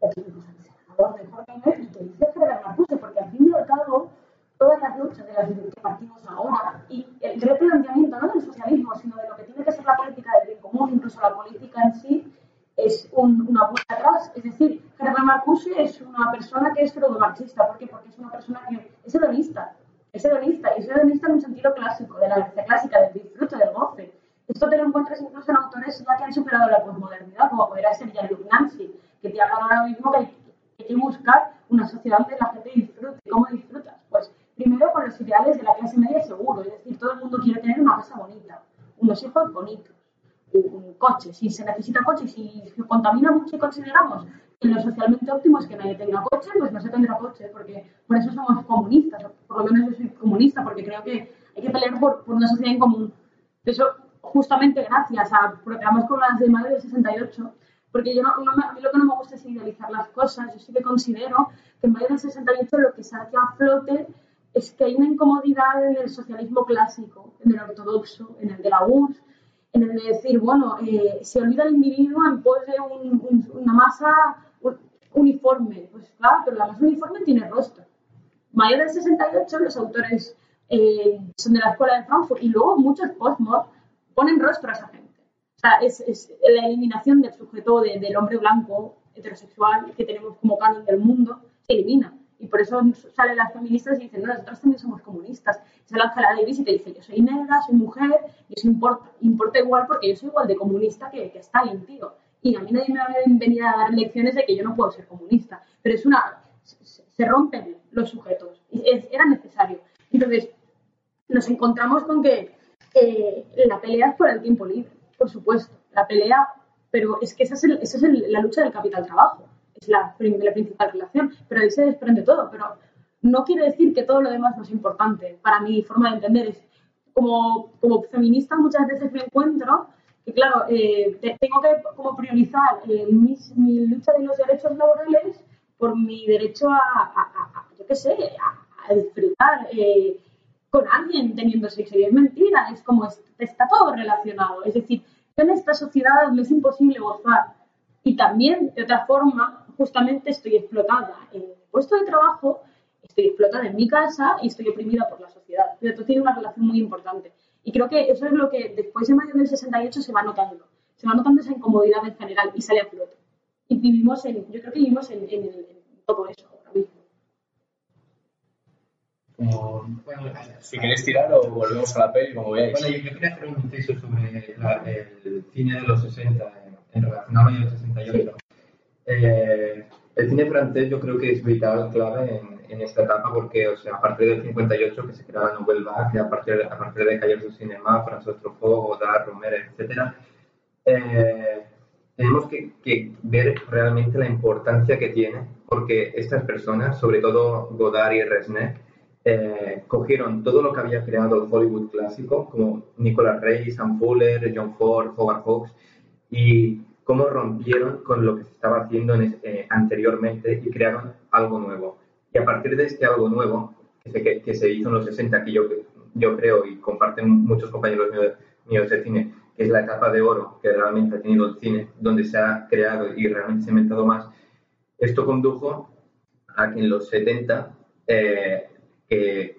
o que incluso dice Adorno y Horkheimer, y que dice Frederick Marcuse, porque al fin y al cabo, todas las luchas de las que partimos ahora, y el replanteamiento no del socialismo, sino de lo que tiene que ser la política del bien común, incluso la política en sí, es un- una vuelta atrás. Es decir, Herbert Marcuse es una persona que es pseudo-marxista. ¿Por qué? Porque es una persona que es hedonista. Es hedonista, y es hedonista en un sentido clásico, de la clásica, del disfrute, del goce. Esto te lo encuentras incluso en autores ya que han superado la posmodernidad, como podría ser Jean-Luc Nancy, que te hablan ahora mismo que hay, que hay que buscar una sociedad donde la gente disfrute. ¿Cómo disfrutas? Pues primero con los ideales de la clase media seguro, es decir, todo el mundo quiere tener una casa bonita, unos hijos bonitos, un coche, si se necesita coche, si se contamina mucho y consideramos que lo socialmente óptimo es que nadie tenga coche, pues no se tendrá coche, porque por eso somos comunistas, por lo menos yo soy comunista, porque creo que hay que pelear por, por una sociedad en común. Eso, justamente gracias a programas como las de Madrid del 68, porque yo no, no me- a mí lo que no me gusta es idealizar las cosas, yo sí que considero que en Madrid del 68 lo que hace a flote es que hay una incomodidad en el socialismo clásico, en el ortodoxo, en el de la URSS, en el de decir, bueno, eh, se olvida el individuo en pos de un- un- una masa un- uniforme. Pues claro, pero la masa uniforme tiene rostro. Mayo del 68, los autores eh, son de la escuela de Frankfurt y luego muchos postmos ponen rostro a esa gente. O sea, es, es la eliminación del sujeto de- del hombre blanco heterosexual que tenemos como canon del mundo, se elimina. Y por eso salen las feministas y dicen, no, nosotros también somos comunistas. Se lanza la Davis y te dice, yo soy negra, soy mujer, y eso importa, importa igual porque yo soy igual de comunista que, que Stalin, tío. Y a mí nadie me va a venir a dar lecciones de que yo no puedo ser comunista. Pero es una... se- rompen los sujetos. Y es- era necesario. Entonces, nos encontramos con que eh, la pelea es por el tiempo libre. por supuesto, la pelea, pero es que esa es, el- esa es el- la lucha del capital-trabajo, es la, la principal relación, pero ahí se desprende todo, pero no quiere decir que todo lo demás no es importante. Para mi forma de entender es, como, como feminista muchas veces me encuentro que, claro, eh, te- tengo que como priorizar eh, mis- mi lucha de los derechos laborales por mi derecho a, a- a- a- yo qué sé, a disfrutar eh, con alguien teniendo sexo. Y es mentira, es como, es- está todo relacionado. Es decir, en esta sociedad me es imposible gozar. Y también, de otra forma, justamente estoy explotada en mi puesto de trabajo, estoy explotada en mi casa y estoy oprimida por la sociedad. Pero esto tiene una relación muy importante. Y creo que eso es lo que después de mayo del 68 se va notando. Se va notando esa incomodidad en general y sale a flote. Y vivimos en, yo creo que vivimos en, en en todo eso. Como- bueno, Si queréis tirar o volvemos a la peli, como veáis. Bueno, yo, quería hacer un inciso sobre la- el cine de los 60 en, en relación al año 68. Eh, el cine francés yo creo que es vital, clave en, en esta etapa porque, o sea, a partir del 58 que se crea la Nouvelle Vague, a partir, a partir de Cahiers du Cinema, François Truffaut, Godard, Romer, etcétera, eh, tenemos que, que ver realmente la importancia que tiene porque estas personas, sobre todo Godard y Resnais, eh, cogieron todo lo que había creado el Hollywood clásico, como Nicolas Rey, Sam Fuller, John Ford, Howard Hawks, y cómo rompieron con lo que se estaba haciendo en eh, anteriormente y crearon algo nuevo. Y a partir de este algo nuevo, que, que se hizo en los 60, que yo, yo creo y comparten muchos compañeros míos, míos de cine, que es la etapa de oro que realmente ha tenido el cine, donde se ha creado y realmente se ha inventado más, esto condujo a que en los 70, eh,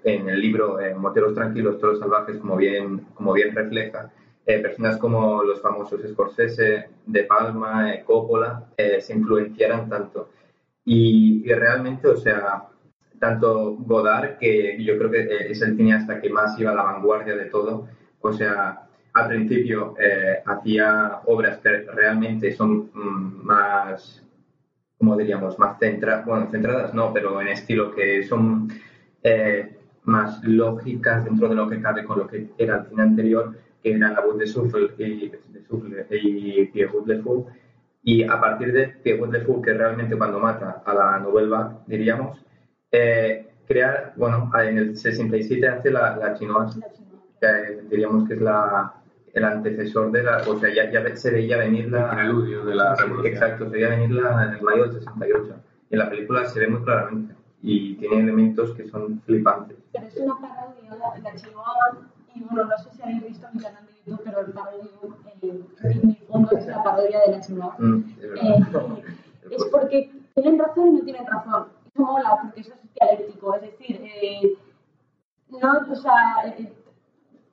en el libro eh, Moteros Tranquilos, Toros Salvajes, como bien, como bien refleja, eh, personas como los famosos Scorsese, De Palma, eh, Coppola, eh, se influenciaran tanto. Y, y realmente, o sea, tanto Godard, que yo creo que eh, es el cineasta que más iba a la vanguardia de todo, o sea, al principio eh, hacía obras que realmente son mm, más, como diríamos, más centradas, bueno, centradas no, pero en estilo que son eh, más lógicas dentro de lo que cabe con lo que era el cine anterior, que era la voz de Souffle y, de Souffle y Pierrot Le Fou. Y a partir de Pierrot Le Fou, que realmente cuando mata a la Vague, diríamos, eh, crear, bueno, en el 67 hace la, la Chinoise, que eh, diríamos que es la, el antecesor de la, o sea, ya, ya se veía venir la... El preludio de la revolución. Exacto, se veía venir la, en el mayo del 68. Y en la película se ve muy claramente y tiene elementos que son flipantes. Pero es una parodia, la Chihuahua, y bueno, no sé si habéis visto mi canal de YouTube, pero el parodio, eh, en mi fondo es la parodia de la Chihuahua. Mm, es Eh, es porque tienen razón y no tienen razón. Eso mola, porque eso es dialéctico. Es decir, eh, no, o sea, eh,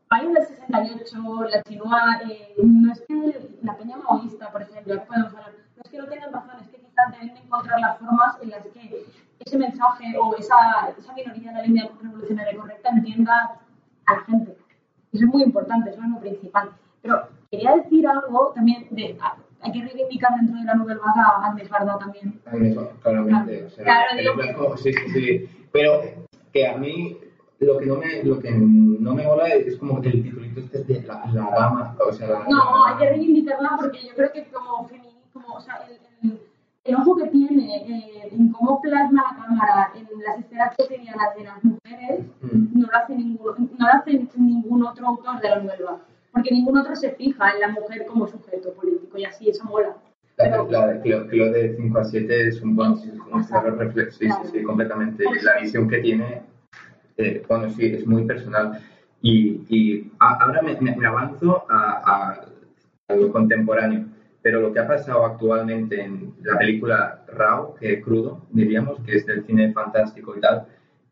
País del 68, la Chinoa, eh, no es que la peña maoísta, por ejemplo, aquí podemos hablar, no es que no tengan razón, es que quizás deben de encontrar las formas en las que ese mensaje o esa, esa minoría de la línea revolucionaria correcta entienda a la gente. Eso es muy importante, eso es lo principal. Pero quería decir algo también de. Hay que reivindicar dentro de la Nouvelle Vague a Agnes Varda también. A mí eso, claramente. O sea, Claro, el digo- blanco, sí, sí, sí. Pero que a mí lo que no me, lo que no me mola es como el titulito este de la, la dama, o sea, la, No, la- hay que reivindicarla porque yo creo que como feminismo, o sea, el, el- el ojo que tiene eh, en cómo plasma la cámara en las esferas cotidianas de las mujeres, Mm. no lo hace ningún, no lo hace ningún otro autor de la novela. Porque ningún otro se fija en la mujer como sujeto político y así, eso mola. Que lo, que lo de 5 a 7 es un buen es un claro reflejo, sí, sí, sí, completamente. La visión que tiene, eh, bueno, sí, es muy personal. Y, y ahora me, me- me avanzo a, a- a lo contemporáneo, pero lo que ha pasado actualmente en la película Raw, que es crudo, diríamos, que es del cine fantástico y tal,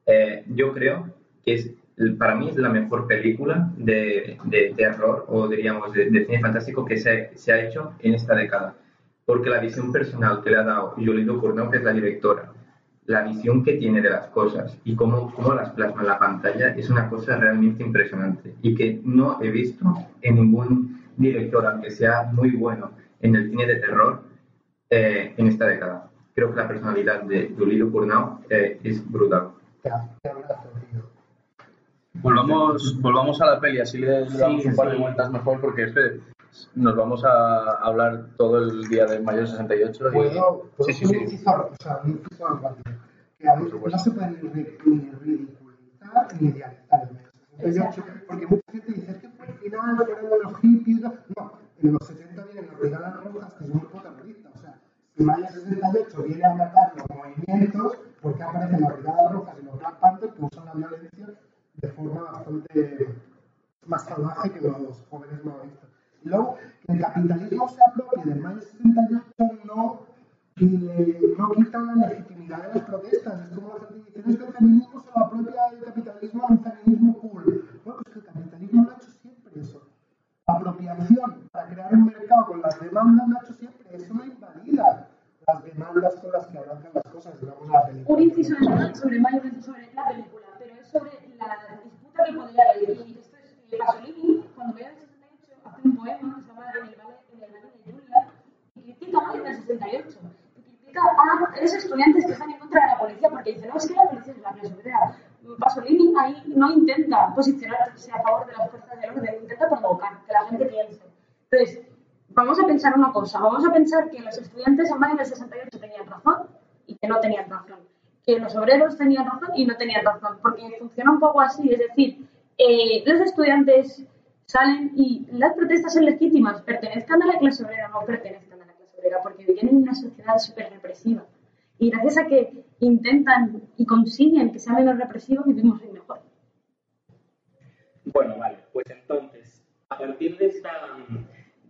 eh, yo creo que es, para mí es la mejor película de, de terror o diríamos de, de cine fantástico que se, se ha hecho en esta década. Porque la visión personal que le ha dado Julie Ducournau, que es la directora, la visión que tiene de las cosas y cómo, cómo las plasma en la pantalla es una cosa realmente impresionante y que no he visto en ningún director, aunque sea muy bueno en el cine de terror, eh, en esta década. Creo que la personalidad de Julie Ducournau eh, es brutal. Volvamos, volvamos a la peli, así le, damos Sí, un par de sí. vueltas mejor, porque es que nos vamos a hablar todo el día de mayo 68. y- ¿Puedo, puedo Sí, sí, un sí. inciso, o sea, un? Que a mí no se puede ni, ri- ni ridiculizar ni idealizar el mayo 68, porque mucha gente dice, es que fue el final, fueron los hippies, no, en los 70 vienen los brigadas rojas, que es un grupo terrorista, o sea, si mayo 68 viene a matar los movimientos, ¿por qué aparecen las brigadas rojas y los Black Panthers que usan la violencia de forma bastante más salvaje que los jóvenes maoístas? Y luego, que el capitalismo se apropie del mayo 68 no, le- no quita la legitimidad de las protestas. Es como la gente dice, es que el feminismo se lo apropia el capitalismo a un feminismo cool. Bueno, pues que el capitalismo lo ha hecho siempre eso. Apropiación para crear un mercado con las demandas hecho siempre. Eso no invalida las demandas con las que arrancan las cosas, digamos, la película. Un inciso adicional sobre Mayo sobre la película, pero es sobre la disputa que podría haber. Y esto es eh, Pasolini, cuando vea el 68, hace un poema que se llama En el Valle, de Julia, y critica Mayo del 68. Y critica a esos estudiantes que están en contra de la policía porque dice, no, es que la policía es la clase obrera. Pasolini ahí no intenta posicionarse a favor de las fuerzas del orden, intenta provocar, que la gente piense. Entonces, vamos a pensar una cosa, vamos a pensar que los estudiantes en mayo del 68 tenían razón y que no tenían razón, que los obreros tenían razón y no tenían razón, porque funciona un poco así, es decir, eh, los estudiantes salen y las protestas son legítimas, pertenezcan a la clase obrera o no pertenezcan a la clase obrera, porque viven en una sociedad súper represiva. Y gracias a que intentan y consiguen que sea menos represivo, vivimos hoy mejor. Bueno, vale, pues entonces, a partir de esta,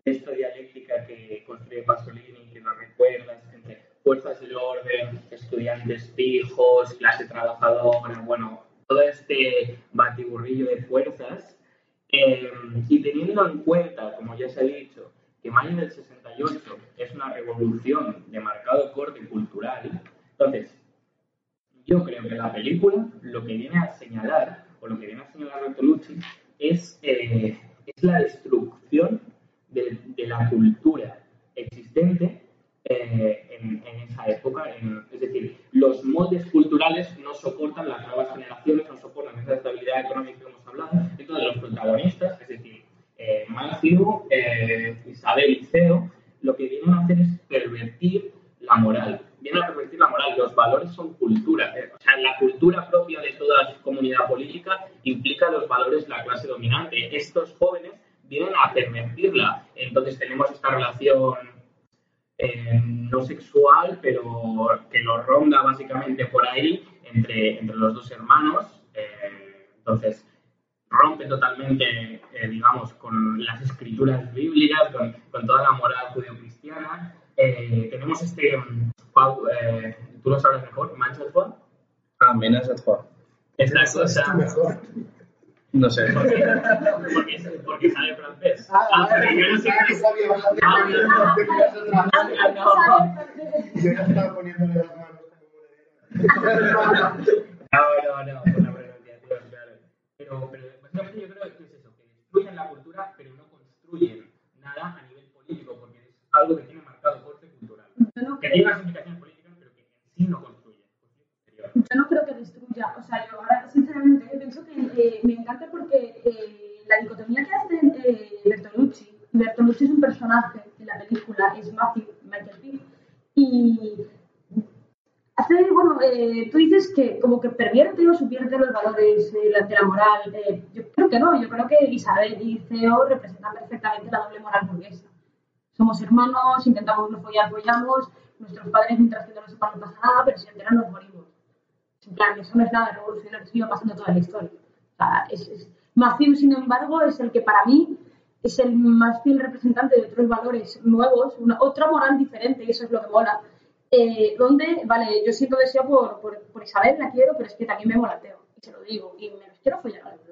de esta dialéctica que construye Pasolini, que nos recuerdas entre fuerzas del orden, estudiantes fijos, clase trabajadora, bueno, todo este batiburrillo de fuerzas, eh, y teniendo en cuenta, como ya se ha dicho, que mayo del 68 es una revolución de marcado corte cultural, entonces, yo creo que la película lo que viene a señalar, o lo que viene a señalar Bertolucci, es, eh, es la destrucción de, la cultura existente eh, en, en esa época. es decir, los moldes culturales no soportan las nuevas generaciones, no soportan esa estabilidad económica que hemos hablado. Entonces, los protagonistas, es decir, eh, Matthew, eh, Isabel y Ceo, lo que vienen a hacer es pervertir la moral. Vienen a pervertir la moral. Los valores son cultura. Eh, o sea, la cultura propia de toda comunidad política implica los valores de la clase dominante. Estos jóvenes vienen a pervertirla. Entonces tenemos esta relación eh, no sexual, pero que lo ronda básicamente por ahí entre, entre los dos hermanos. Eh, entonces, rompe totalmente, eh, digamos, con las escrituras bíblicas, con, con toda la moral judeocristiana. Eh, tenemos este, eh, tú lo sabes mejor, Manchester. Ah, Mena Satwa. Esta Esto cosa, mejor. No sé. (laughs) porque, porque, porque sabe francés. Ah, Ah, vale, porque yo no sé pensaba que sabía bastante Ah, no. Ah. Yo ya estaba poniéndole las manos. No, no, no, por la pronunciación, claro. Pero, pero básicamente yo creo que es eso, que destruyen la cultura, pero no construyen nada a nivel político, porque es algo que tiene marcado corte cultural. Yo no Que creo- implicaciones políticas, pero que en sí no construye. Exterior. yo no creo que destruya, o sea, yo ahora sinceramente pienso que eh, me encanta porque eh, la dicotomía que hace eh, Bertolucci, Bertolucci es un personaje en la película, es Matthew Michael Pitt, y hace, bueno, eh, tú dices que como que pervierte o subvierte los valores de la, de la moral, eh, yo creo que no, yo creo que Isabel y Ceo representan perfectamente la doble moral burguesa. Somos hermanos, intentamos no follar, follamos, nuestros padres mientras que no lo sepan no pasa nada, pero si enteran nos morimos. En plan, eso no es nada revolucionario, iba pasando toda la historia. O sea, es, es- Matthew, sin embargo, es el que para mí es el más fiel representante de otros valores nuevos, una, otra moral diferente, y eso es lo que mola. Eh, donde, vale, yo siento deseo por, por, por Isabel, la quiero, pero es que también me mola Teo, y se lo digo, y me los quiero follar a dos.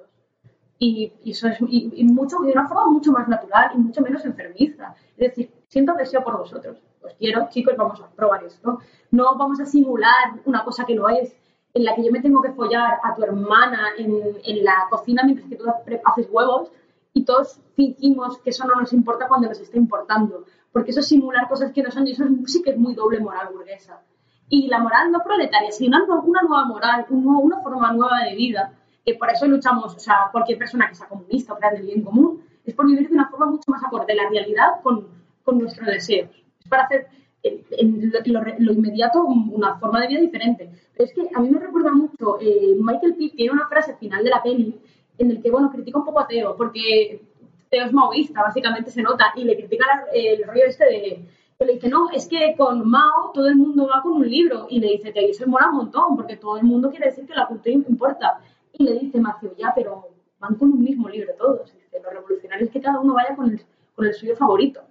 Y, y eso es y, y mucho, de una forma mucho más natural y mucho menos enfermiza. Es decir, siento deseo por vosotros. Os quiero, chicos, vamos a probar esto. No vamos a simular una cosa que no es, en la que yo me tengo que follar a tu hermana en, en la cocina mientras que tú haces huevos y todos fingimos que eso no nos importa cuando nos está importando. Porque eso es simular cosas que no son y eso es- sí que es muy doble moral burguesa. Y la moral no proletaria, sino una, nueva moral, una forma nueva de vida, que por eso luchamos, o sea, cualquier persona que sea comunista o crea en el bien común, es por vivir de una forma mucho más acorde la realidad con, con nuestros deseos. Es para hacer en, en lo, lo, inmediato una forma de vida diferente. Pero es que a mí me recuerda mucho, eh, Michael Pitt tiene una frase final de la peli en el que, bueno, critica un poco a Teo, porque Teo es maoísta, básicamente se nota, y le critica el rollo este de que le dice, no, es que con Mao todo el mundo va con un libro. Y le dice, que eso mola un montón, porque todo el mundo quiere decir que la cultura importa. Y le dice Matthew, ya, pero van con un mismo libro todos. Dice, los revolucionarios que cada uno vaya con el, con el suyo favorito.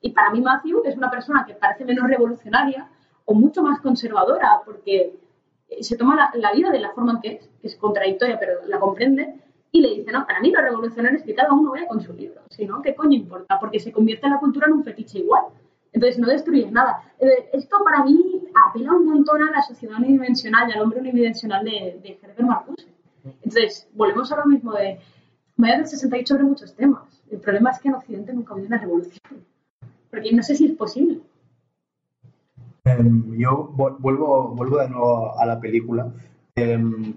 Y para mí Matthew es una persona que parece menos revolucionaria o mucho más conservadora, porque se toma la, la vida de la forma en que es, que es contradictoria, pero la comprende, y le dice, no, para mí los revolucionarios es que cada uno vaya con su libro, si no, ¿qué coño importa? Porque se convierte la cultura en un fetiche igual. Entonces no destruyes nada. Eh, esto para mí apela un montón a la sociedad unidimensional y al hombre unidimensional de, de Herbert Marcuse. Entonces, volvemos a lo mismo de Vaya del 68 sobre muchos temas. El problema es que en Occidente nunca habido una revolución. Porque no sé si es posible. Um, yo vuelvo, vuelvo de nuevo a la película. Um,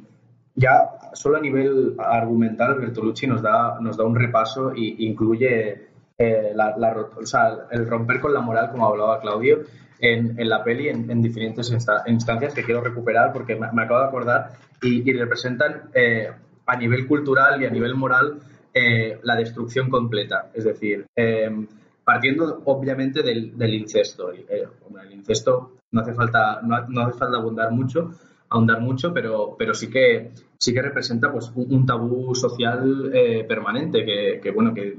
ya solo a nivel argumental, Bertolucci nos da, nos da un repaso e incluye eh, la, la, o sea, el romper con la moral, como hablaba Claudio, en, en la peli en, en diferentes insta instancias que quiero recuperar porque me, me acabo de acordar y, y representan eh, a nivel cultural y a nivel moral eh, la destrucción completa. Es decir, eh, partiendo obviamente del, del incesto. Eh, el incesto no hace falta, no, no, hace falta abundar mucho, ahondar mucho, pero, pero sí que sí que representa pues un, un tabú social permanente que, que, bueno que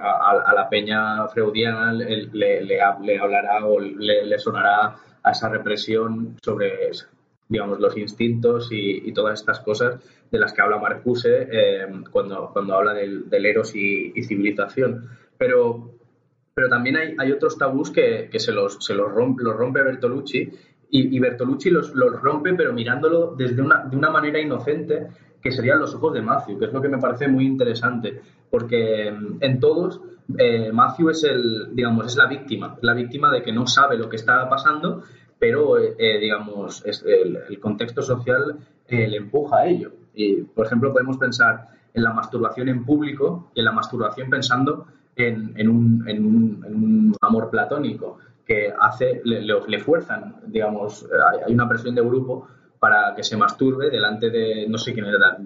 a, a la peña freudiana le, le, le hablará o le, le, sonará a esa represión sobre, digamos, los instintos y, y todas estas cosas de las que habla Marcuse eh, cuando, cuando habla del, del eros y, y, civilización. Pero, pero también hay, hay otros tabús que, que se, los, se los, rompe, los rompe Bertolucci y, y Bertolucci los, los, rompe pero mirándolo desde una, de una manera inocente que serían los ojos de Matthew, que es lo que me parece muy interesante, porque en todos eh, Matthew es el, digamos, es la víctima, la víctima de que no sabe lo que está pasando, pero eh, digamos, es el, contexto social eh, le empuja a ello. Y, por ejemplo, podemos pensar en la masturbación en público y en la masturbación pensando en, un, amor platónico que hace, le, le, fuerzan, digamos, hay una presión de grupo para que se masturbe delante de, no sé quién era,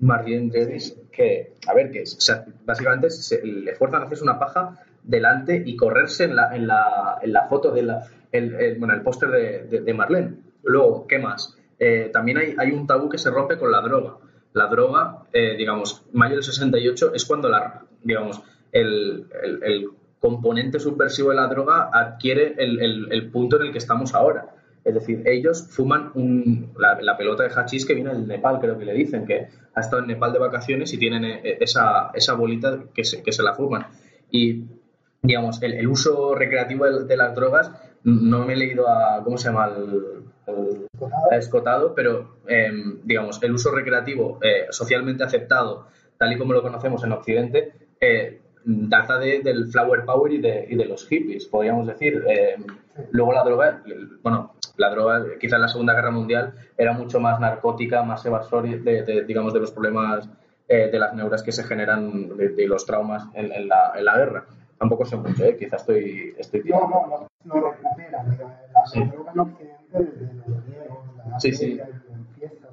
Marlene Dietrich, que, a ver, que es, o sea, básicamente se, le fuerzan a hacerse una paja delante y correrse en la, en la, en la foto de la, el, el, bueno, el póster de, de, de, Marlene. Luego, ¿qué más? Eh, también hay, hay, un tabú que se rompe con la droga. La droga, eh, digamos, mayo del 68 es cuando la, digamos, el, el, el componente subversivo de la droga adquiere el, el punto en el que estamos ahora es decir, ellos fuman un, la, la, pelota de hachís que viene del Nepal, creo que le dicen, que ha estado en Nepal de vacaciones y tienen eh, esa, esa bolita que se, que se la fuman. Y, digamos, el, el uso recreativo de, de, las drogas, no me he leído a, ¿cómo se llama? El, el escotado, pero, eh, digamos, el uso recreativo eh, socialmente aceptado, tal y como lo conocemos en Occidente, eh, data de, del flower power y de, y de, los hippies, podríamos decir. Eh, luego la droga, bueno, la droga quizá en la Segunda Guerra Mundial era mucho más narcótica, más evasoria, de, de, digamos, de los problemas eh, de las neuras que se generan de, de los traumas en, en, la, en, la, guerra. Tampoco sé mucho, ¿eh? quizá estoy... estoy no, no, no, no recupera. La, sí. droga en Occidente, desde los griegos, la sí, sí. fiestas,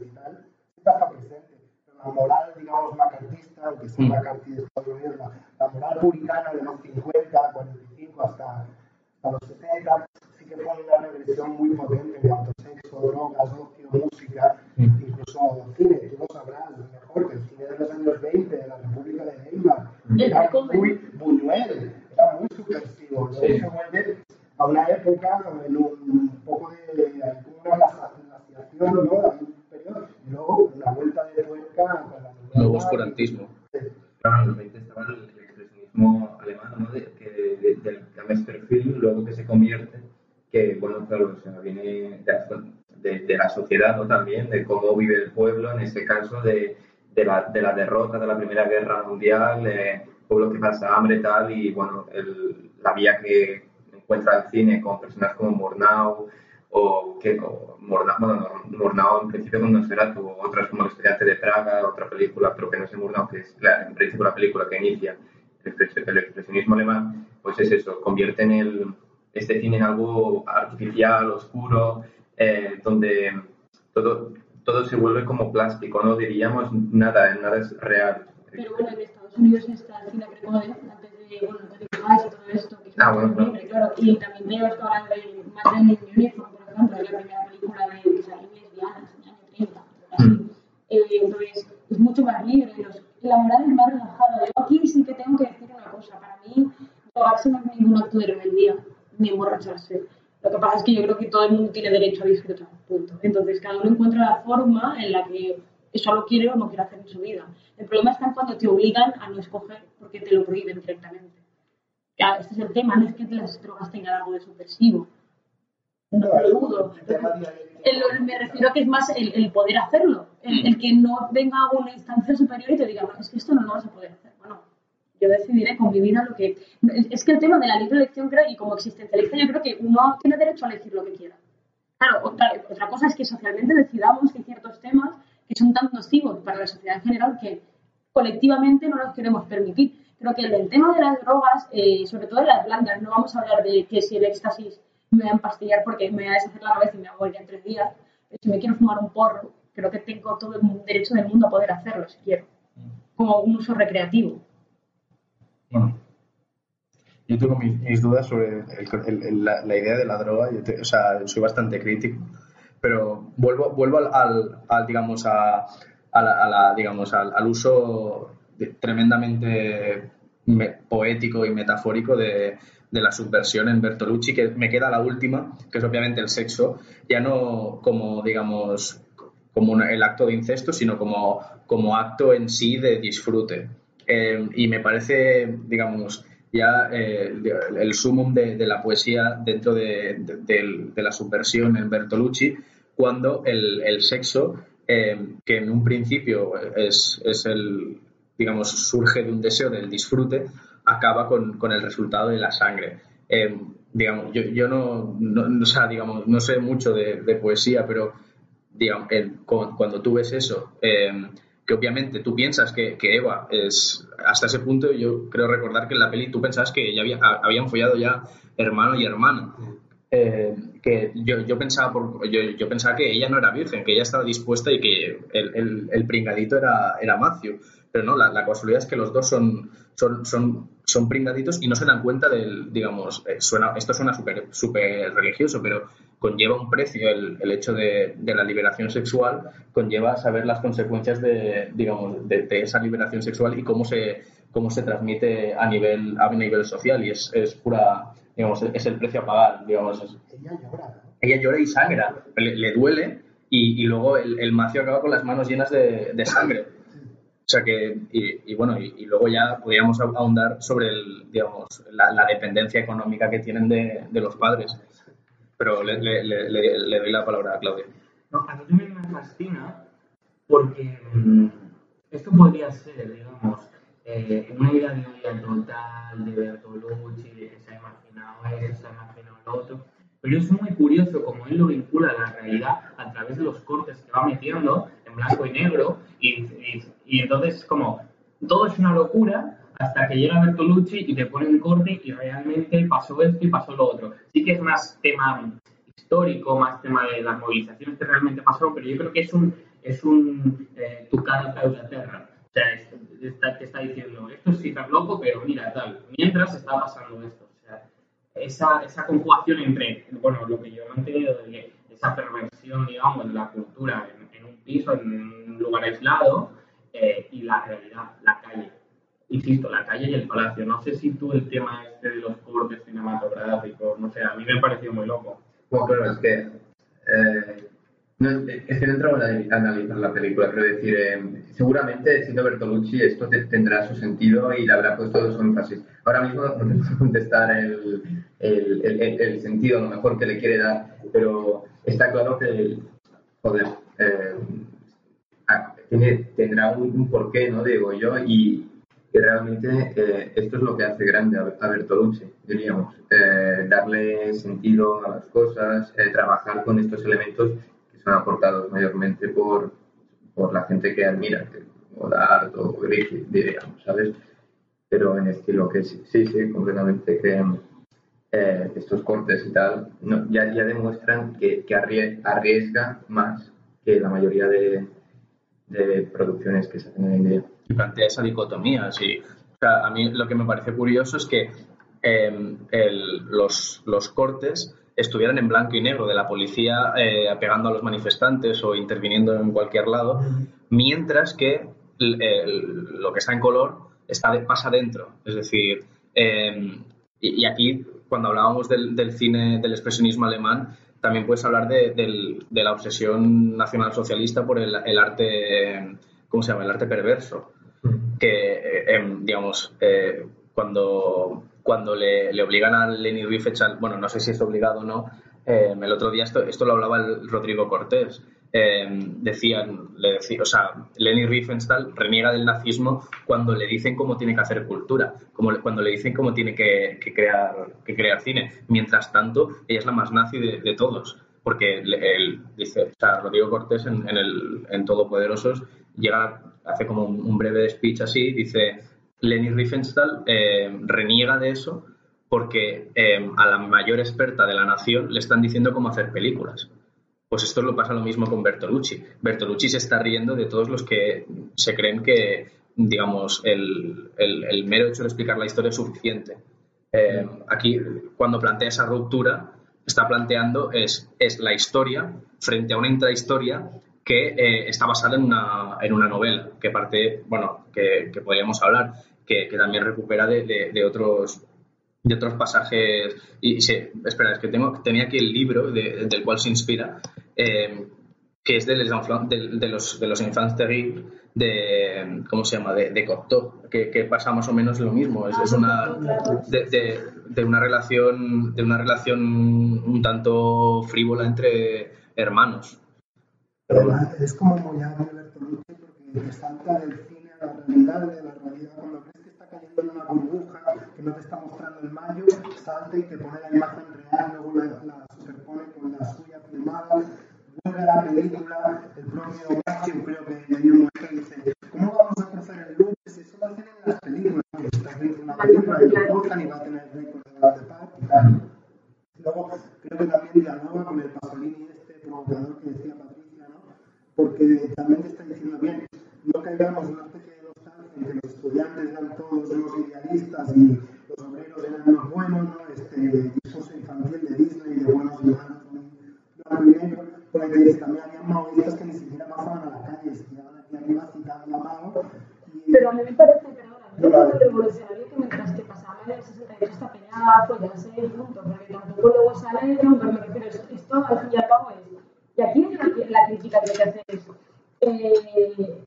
y tal, está presente. La moral, digamos, macartista, aunque sea mm. McCarthy de Estados Unidos, la, la, moral puritana de los 50, 45 hasta, hasta los 70, sí que fue una regresión muy potente en cuanto a sexo, drogas, ocio, música, mm. incluso cine. Tú lo sabrás mejor que el cine de los años 20 de la República de Weimar era muy Buñuel, era muy subversivo. Luego sí. se vuelve a una época en un poco de, una glaciación, ¿no? un periodo, y luego una vuelta de tuerca con la nuevo oscurantismo. Claro, en los 20 estaba el expresionismo alemán, ¿no? De, que, de, del Kammesterfilm, luego que se convierte, que, bueno, claro, o sea, viene de, de, la sociedad, ¿no? También, de cómo vive el pueblo, en este caso, de, de, la, de la derrota de la Primera Guerra Mundial, eh, pueblo que pasa hambre tal, y, bueno, el, la vía que encuentra el cine con personas como Murnau o que o Morna, bueno, Murnau en principio con Nosferatu, o otras como El estudiante de Praga, otra película, pero que no es Murnau, que es la, en principio la película que inicia el, expres- el expresionismo alemán, pues es eso, convierten el, este cine en algo artificial, oscuro, eh, donde todo, todo se vuelve como plástico, no diríamos nada, nada es real. Pero bueno, en Estados Unidos está el cine Cremode, antes de, bueno, antes de Vice y todo esto, que es Ah, bueno, libre, claro. Y también tenemos que hablar de Madeleine in Uniform, por ejemplo, es la primera película de que salió lesbianas en el año 30. así. Mm. Eh, entonces, es mucho más libre, los- la moral es más relajada. Yo aquí sí que tengo que decir una cosa, para mí, drogarse no es ningún acto de rebeldía, ni emborracharse. Lo que pasa es que yo creo que todo el mundo tiene derecho a disfrutar, punto. Entonces, cada uno encuentra la forma en la que eso lo quiere o no quiere hacer en su vida. El problema está en cuando te obligan a no escoger porque te lo prohíben directamente. Claro, este es el tema, no es que las drogas tengan algo de subversivo. No dudo. Me refiero a que es más el, el poder hacerlo. El, el que no venga a una instancia superior y te diga, no, es que esto no lo vas a poder hacer. Yo decidiré con mi vida lo que... Es que el tema de la libre elección, creo, y como existencialista, yo creo que uno tiene derecho a elegir lo que quiera. Claro, otra, otra cosa es que socialmente decidamos que ciertos temas que son tan nocivos para la sociedad en general que colectivamente no los queremos permitir. Creo que el tema de las drogas, eh, sobre todo de las blancas, no vamos a hablar de que si el éxtasis me va a empastillar porque me va a deshacer la cabeza y me va a morir en tres días. Si me quiero fumar un porro, creo que tengo todo el derecho del mundo a poder hacerlo si quiero, como un uso recreativo. Bueno, yo tengo mis, mis dudas sobre el- el- la, idea de la droga. Yo te- o sea, soy bastante crítico, pero vuelvo, vuelvo al, al- digamos, a, a la, a la, digamos, al, uso tremendamente me- poético y metafórico de, la subversión en Bertolucci, que me queda la última, que es obviamente el sexo, ya no como, digamos, como una- el acto de incesto, sino como, como acto en sí de disfrute. Eh, y me parece, digamos, ya eh, el, sumum de, de la poesía dentro de, de- de la subversión en Bertolucci, cuando el, el sexo, eh, que en un principio es, es el, digamos, surge de un deseo del disfrute, acaba con, con el resultado de la sangre. Eh, digamos, yo, yo no, no, o sea, digamos, no sé mucho de, poesía, pero digamos, cuando tú ves eso, que obviamente tú piensas que, Eva es, hasta ese punto yo creo recordar que en la peli tú pensabas que ya había, habían follado ya hermano y hermana. Eh, que yo, yo pensaba yo, pensaba que ella no era virgen, que ella estaba dispuesta y que el, el, el pringadito era, era Macio. Pero no, la, la casualidad es que los dos son, son, son, son pringaditos y no se dan cuenta del, digamos, eh, suena, esto suena súper súper religioso, pero conlleva un precio el, el hecho de, de la liberación sexual, conlleva saber las consecuencias de, digamos, de, de esa liberación sexual y cómo se, cómo se transmite a nivel, a nivel social y es, es pura, digamos, es el precio a pagar, digamos, Ella llora, ella llora y sangra, le, le duele y, y luego el, el macio acaba con las manos llenas de, de sangre. Sea que, y, y bueno, y, y luego ya podríamos ahondar sobre el, digamos, la, la dependencia económica que tienen de, de los padres. Pero le, le- le- le- doy la palabra a Claudia. No, a mí también me fascina porque mm, esto podría ser, digamos, eh, una idea de olla total de Bertolucci, se ha imaginado eso, se ha imaginado lo otro. Pero es muy curioso como él lo vincula a la realidad a través de los cortes que va metiendo en blanco y negro. Y, y, y entonces, como todo es una locura hasta que llega Bertolucci y te pone un corte y realmente pasó esto y pasó lo otro. Sí que es más tema histórico, más tema de las movilizaciones que realmente pasaron, pero yo creo que es un, es un eh, tu cara causa terra. O sea, es- está, te está diciendo, esto sí está loco, pero mira, tal, mientras está pasando esto. O sea, esa, esa conjugación entre, bueno, lo que yo he mantenido de esa perversión, digamos, de la cultura piso, en un lugar aislado, eh, y la realidad, la calle. Insisto, la calle y el palacio. No sé si tú el tema este de los cortes cinematográficos, no sé, a mí me pareció muy loco. Bueno, claro, es que, eh, no, es que no entraba a analizar la película, quiero decir, eh, seguramente siendo Bertolucci esto te- tendrá su sentido y le habrá puesto su énfasis. Ahora mismo no te puedo contestar el, el, el, el- sentido, a lo mejor que le quiere dar, pero está claro que, joder, eh, tiene, tendrá un, un porqué, ¿no? Digo yo, y realmente eh, esto es lo que hace grande a, Bertolucci, diríamos. Eh, darle sentido a las cosas, eh, trabajar con estos elementos que son aportados mayormente por, por la gente que admira, o Dart o Griffith, diríamos, ¿sabes? Pero en estilo que sí, sí, sí completamente que estos cortes y tal ya, ya demuestran que, que arriesga más que la mayoría de, de producciones que se hacen en día plantea esa dicotomía. Sí. a mí lo que me parece curioso es que em, los, los, cortes estuvieran en blanco y negro de la policía eh, apegando a los manifestantes o interviniendo en cualquier lado, mientras que lo que está en color está pasa dentro. Es decir, em, y, aquí cuando hablábamos del, cine del expresionismo alemán, también puedes hablar de, de la obsesión nacional socialista por el, el arte, ¿cómo se llama? El arte perverso que, eh, em, digamos, eh, cuando, cuando le, le, obligan a Lenny Riefenstahl, bueno, no sé si es obligado o no, em, el otro día esto, esto lo hablaba el Rodrigo Cortés, em, decían, le decía, o sea, Lenny Riefenstahl reniega del nazismo cuando le dicen cómo tiene que hacer cultura, cuando le dicen cómo tiene que, crear, que crear cine. Mientras tanto, ella es la más nazi de, todos, porque él dice, o sea, Rodrigo Cortés en, en, el, en Todopoderosos llega hace como un, breve speech así, dice, Leni Riefenstahl eh, reniega de eso porque eh, a la mayor experta de la nación le están diciendo cómo hacer películas. Pues esto lo pasa lo mismo con Bertolucci. Bertolucci se está riendo de todos los que se creen que, digamos, el, el, mero hecho de explicar la historia es suficiente. Eh, aquí, cuando plantea esa ruptura, está planteando es, es la historia frente a una intrahistoria que eh, está basada en una, en una novela, que parte, bueno, que, podríamos hablar, que, también recupera de, otros de otros pasajes y, se, espera, es que tengo, tenía aquí el libro del cual se inspira, eh, que es de, de, los, de los enfants terribles de, ¿cómo se llama?, de, de Cocteau, que, que, pasa más o menos lo mismo, es, es una, de, de, una relación, de una relación un tanto frívola entre hermanos. Además, es como muy hábil Bertolucci porque te salta del cine a la realidad, de la realidad cuando crees que está cayendo en una burbuja, que no te está mostrando el mayo, salta y te pone la imagen real, luego la, superpone con la suya filmada, vuelve a la película, el propio Matthew creo que hay un momento dice, ¿cómo vamos a cruzar el loop si eso lo hacen en las películas? Que está viendo una película y lo cortan y va a tener récord de la de paz y tal. Luego creo que también dialoga con el Pasolini este provocador que decía porque también te está diciendo bien, no caigamos en una especie de nostalgia en que los estudiantes eran todos unos idealistas y obreros eran unos buenos, ¿no? este discurso infantil de Disney, de buenos malos, blanco y negro, porque también había maoístas que ni siquiera pasaban a la calle, se quedaban aquí arriba citando a Mao. Y... Pero a mí me parece, perdona, me revolucionario que mientras que pasaba en el 68 esta pelea apoyarse y punto, porque tampoco luego sale, no, pero me refiero, esto al fin y al cabo es y aquí es la, crítica que hay que hacer. Eh,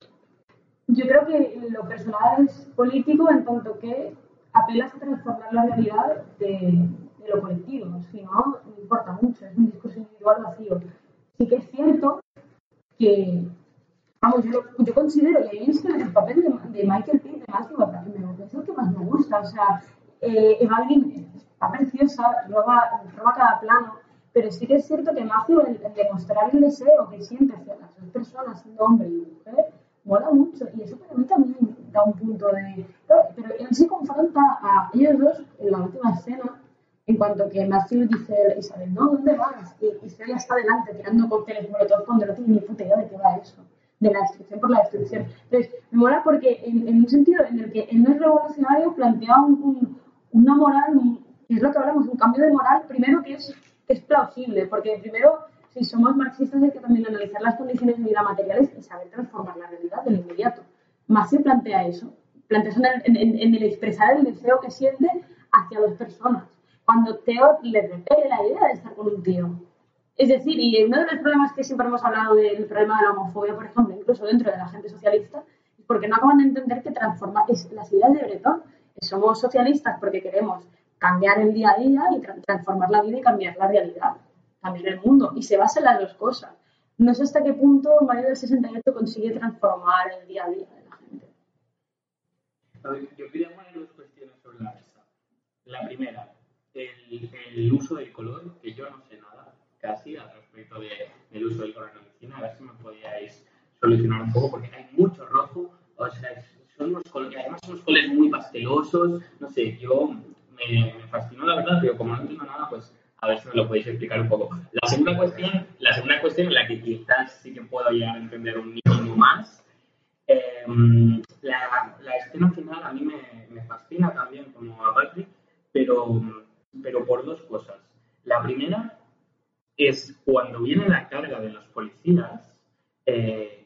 yo creo que lo personal es político en tanto que apelas a transformar la realidad de, lo colectivo. Si no, no importa mucho, es un discurso individual vacío. Sí que es cierto que, vamos, yo, yo considero, y ahí es que el papel de, Michael Pitt, de Matthew me es el que más me gusta. O sea, eh, Eva Green está preciosa, roba, roba cada plano, pero sí que es cierto que Matthew, el, el demostrar el deseo que siente hacia las dos personas, siendo hombre y mujer, mola mucho. Y eso para mí también da un punto de. Pero, él se confronta a ellos dos en la última escena, en cuanto que Matthew dice Isabel, no, ¿dónde vas? Y Isabel está delante tirando cócteles molotov cuando no tiene ni puta idea de qué va eso. De la destrucción por la destrucción. Entonces, me mola porque en, en un sentido en el que él no es revolucionario, plantea un, una moral, que es lo que hablamos, un cambio de moral, primero que es es plausible, porque primero, si somos marxistas, hay que también analizar las condiciones de vida materiales y saber transformar la realidad del inmediato. Se plantea eso, plantea en, en, el expresar el deseo que siente hacia dos personas. Cuando Teo le repele la idea de estar con un tío. Es decir, y uno de los problemas que siempre hemos hablado del problema de la homofobia, por ejemplo, incluso dentro de la gente socialista, es porque no acaban de entender que transformar es las ideas de Breton. Somos socialistas porque queremos cambiar el día a día y transformar la vida y cambiar la realidad, cambiar el mundo. Y se basa en las dos cosas. No sé hasta qué punto Mario del 68 consigue transformar el día a día de la gente. Yo quería poner dos cuestiones sobre la mesa. La primera, el, el uso del color, que yo no sé nada casi al respecto de, del uso del color en la medicina. A ver si me podíais solucionar un poco, porque hay mucho rojo, o sea, son unos colores, además son unos colores muy pastelosos, no sé, yo me, me fascinó la verdad, pero como no entiendo nada, pues a ver si me lo podéis explicar un poco. La segunda cuestión, la segunda cuestión en la que quizás sí que puedo llegar a entender un mínimo más, eh, la, la escena final a mí me, me fascina también como a Patrick, pero, pero por dos cosas. La primera es cuando viene la carga de los policías, eh,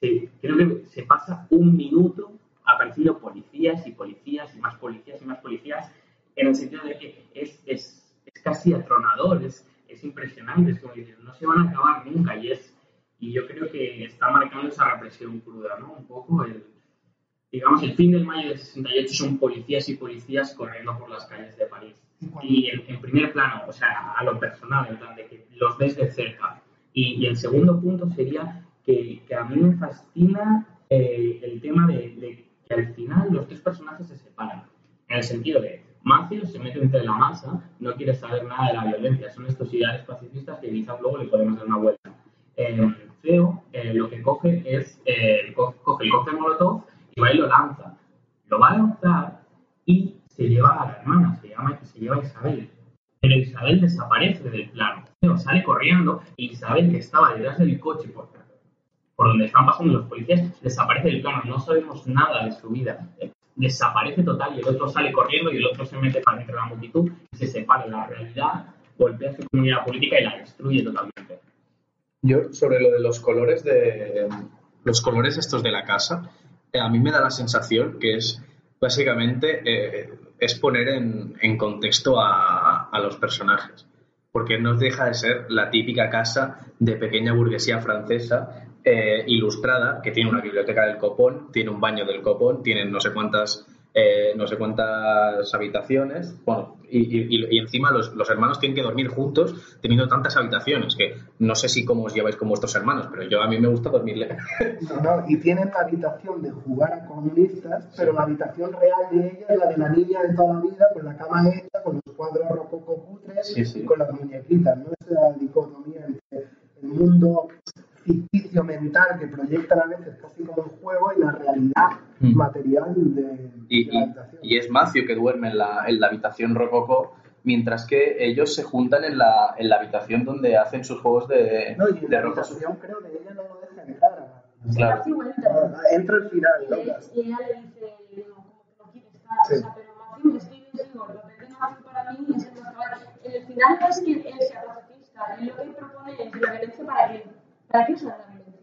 creo que se pasa un minuto apareciendo policías y policías y más policías y más policías, en el sentido de que es, es casi atronador, es, es impresionante, es como decir, no se van a acabar nunca y es y yo creo que está marcando esa represión cruda, ¿no? Un poco el, digamos, el fin del mayo del 68 son policías y policías corriendo por las calles de París. Y en, en primer plano, o sea, a lo personal, en plan de que los ves de cerca. Y, y el segundo punto sería que, que a mí me fascina eh, el tema de, de que al final los tres personajes se separan. En el sentido de, Matthew se mete entre la masa, no quiere saber nada de la violencia, son estos ideales pacifistas que quizás luego le podemos dar una vuelta. Eh, Theo eh, lo que coge es, eh, co- coge el cóctel molotov y va y lo lanza. Lo va a lanzar y se lleva a la hermana, se, lleva a Isabel. Pero Isabel desaparece del plano. Theo sale corriendo y Isabel, que estaba detrás del coche por, por donde están pasando los policías, desaparece del plano. No sabemos nada de su vida. Desaparece total y el otro sale corriendo y el otro se mete para dentro de la multitud y se separa. La realidad golpea su comunidad política y la destruye totalmente. Yo, sobre lo de los colores de los colores estos de la casa, eh, a mí me da la sensación que es básicamente eh, es poner en, en contexto a, a los personajes. Porque no deja de ser la típica casa de pequeña burguesía francesa eh, ilustrada, que tiene una biblioteca del copón, tiene un baño del copón, tiene no sé cuántas eh, no sé cuántas habitaciones, bueno, y, y- y encima los, los hermanos tienen que dormir juntos teniendo tantas habitaciones, que no sé si cómo os lleváis con vuestros hermanos, pero yo a mí me gusta dormirle. (laughs) No, no, y tienen la habitación de jugar a comunistas, pero la habitación real de ella es la de la niña de toda la vida, con la cama hecha, con los cuadros rococó cutres Sí, sí. y con las muñequitas, ¿no? Esa dicotomía entre el mundo ficticio mental que proyectan a veces casi como un juego y la realidad Mm. material de, Y, de la y- habitación. y es Matthew que duerme en la, en la habitación rococó, mientras que ellos se juntan en la, en la habitación donde hacen sus juegos de, No, y en de la rococó. habitación creo que ella no lo deja entrar. a- Claro. Matthew entra. Entra al final, Y, ¿no? le- y ella le dice, no, que no quiere estar. Sí. O sea, pero Matthew, es que yo digo, el papel de Matthew para mí es el más. En el final no es que él sea pacifista, él lo que propone es la violencia para qué. ¿Para qué usar la violencia?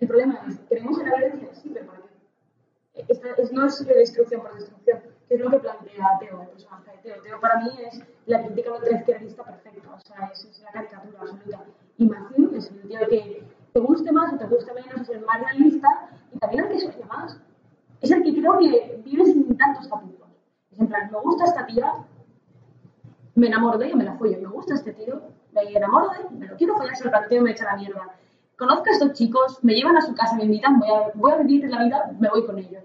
El problema es, ¿queremos la violencia? Sí, ¿para qué? Esta es, no es de destrucción por destrucción, que es lo que plantea Teo, el personaje de Teo. También para mí es la crítica ultraizquierdista perfecta, o sea, es, es la caricatura absoluta. Y Matthew es el tío que te guste más o te guste menos, es el más realista y también el que sufre más. Es el que creo que vive sin tantos tapujos. Es en plan, me gusta esta tía, me enamoro de ella, me la follo. Me gusta este tío, me enamoro de él, me lo quiero follar, se lo planteo y me echa la mierda. Conozco a estos chicos, me llevan a su casa, me invitan, voy a, voy a vivir la vida, me voy con ellos.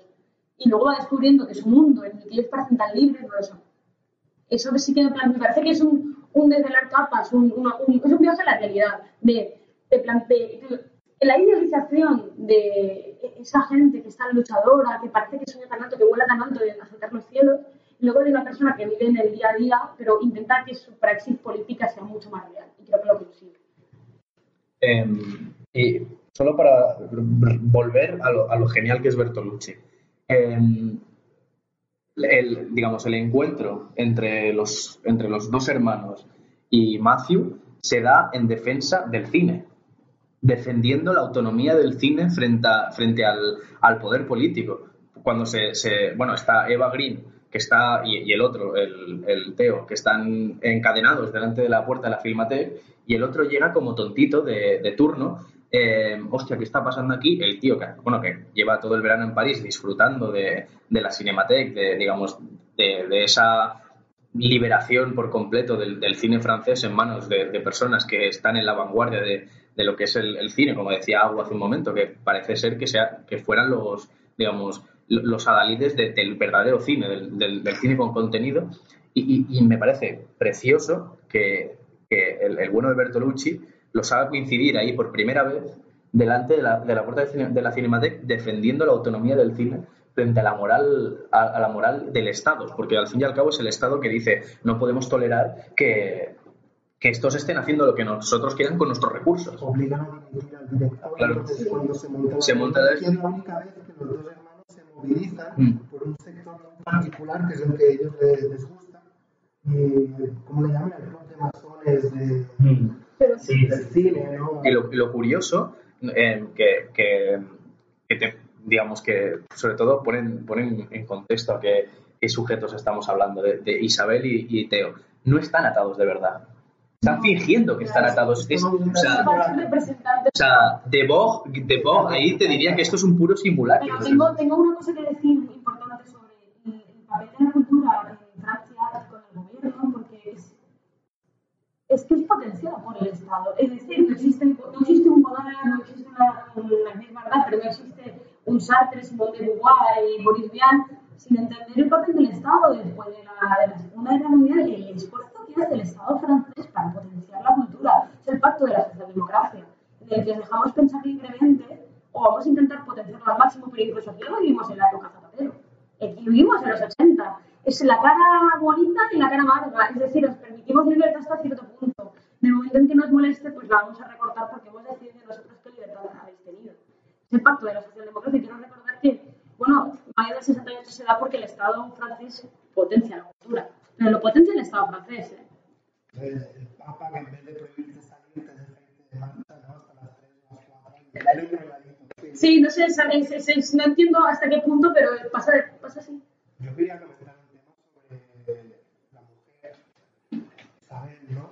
Y luego va descubriendo que su mundo, en el que ellos parecen tan libres, no lo. Eso sí que me, plan- me parece que es un, un desvelar capas, un, un- es un viaje a la realidad. De, de, plan- de- de- la idealización de esa gente que es tan luchadora, que parece que sueña tan alto, que vuela tan alto de azotar los cielos, y luego de una persona que vive en el día a día, pero intenta que su praxis política sea mucho más real. Y creo que lo consigue. Em, y solo para volver a lo, a lo genial que es Bertolucci. Em, el, digamos, el encuentro entre los, entre los dos hermanos y Matthew se da en defensa del cine, defendiendo la autonomía del cine frente, frente al, al poder político. Cuando se, se- bueno, está Eva Green que está y, y el otro, el, el Teo, que están encadenados delante de la puerta de la Filmatec y el otro llega como tontito de, de turno. Eh, hostia, ¿qué está pasando aquí? El tío que, bueno, que lleva todo el verano en París disfrutando de, de la Cinematheque, de, digamos, de, de esa liberación por completo del, del cine francés en manos de, de personas que están en la vanguardia de, lo que es el, el cine, como decía Agua hace un momento, que parece ser que, sea, que fueran los, digamos, los adalides de- del verdadero cine, del, del- del cine con contenido. Y, y- y me parece precioso que, que el, el bueno de Bertolucci los haga coincidir ahí por primera vez delante de la, de la puerta de, cine- de la Cinemateca defendiendo la autonomía del cine frente a la moral a, a la moral del Estado, porque al fin y al cabo es el Estado que dice no podemos tolerar que, que estos estén haciendo lo que nosotros quieran con nuestros recursos. obligan a dimitir al director. Claro. Entonces, cuando se monta la Se monta la- es la única vez que los dos hermanos se movilizan Mm. por un sector particular que es el que a ellos les, les gusta. Y, ¿cómo le llaman? El club de masones de, Mm. Pero Sí, del cine, ¿no? Y lo, lo curioso, eh, que, que, que te- digamos que sobre todo ponen, ponen en contexto a qué, qué sujetos estamos hablando, de, de Isabel y, y Teo, no están atados de verdad. Están fingiendo que están atados. Es- o, sea, o sea, de Vogue, de Vogue, ahí te diría que esto es un puro simulacro. Pero tengo, tengo una cosa que decir importante sobre el papel de la cultura en Francia con el gobierno, porque es, es que es potenciada por el Estado. Es decir, no existe, no existe un poder, no existe una, una pero no existe un Sartre, Simone de Beauvoir y Boris Vian sin entender el papel del Estado después de la, de la Segunda Guerra Mundial, el esfuerzo que hace el Estado francés para potenciar la cultura. Es el pacto de la socialdemocracia, en el que os dejamos pensar libremente o vamos a intentar potenciarlo al máximo, pero incluso aquí lo vivimos en la época Zapatero. Aquí vivimos en los 80. Es la cara bonita y la cara amarga. Es decir, os permitimos libertad hasta cierto punto. El momento en que nos moleste, pues la vamos a recortar porque hemos decidido nosotros qué libertad habéis tenido. Es el pacto de la socialdemocracia. Y quiero recordar que, bueno, mayo del 68 se da porque el Estado francés potencia la cultura. Pero lo potencia el Estado francés, ¿eh? El, el Papa, que en vez de prohibirte salir, te de marcha, ¿no? Hasta las 3 o las 4. Y el controladito. Sí, no sé, es- es- es- no entiendo hasta qué punto, pero pasa, pasa así. Yo quería comentar un tema sobre la mujer, Isabel, ¿no?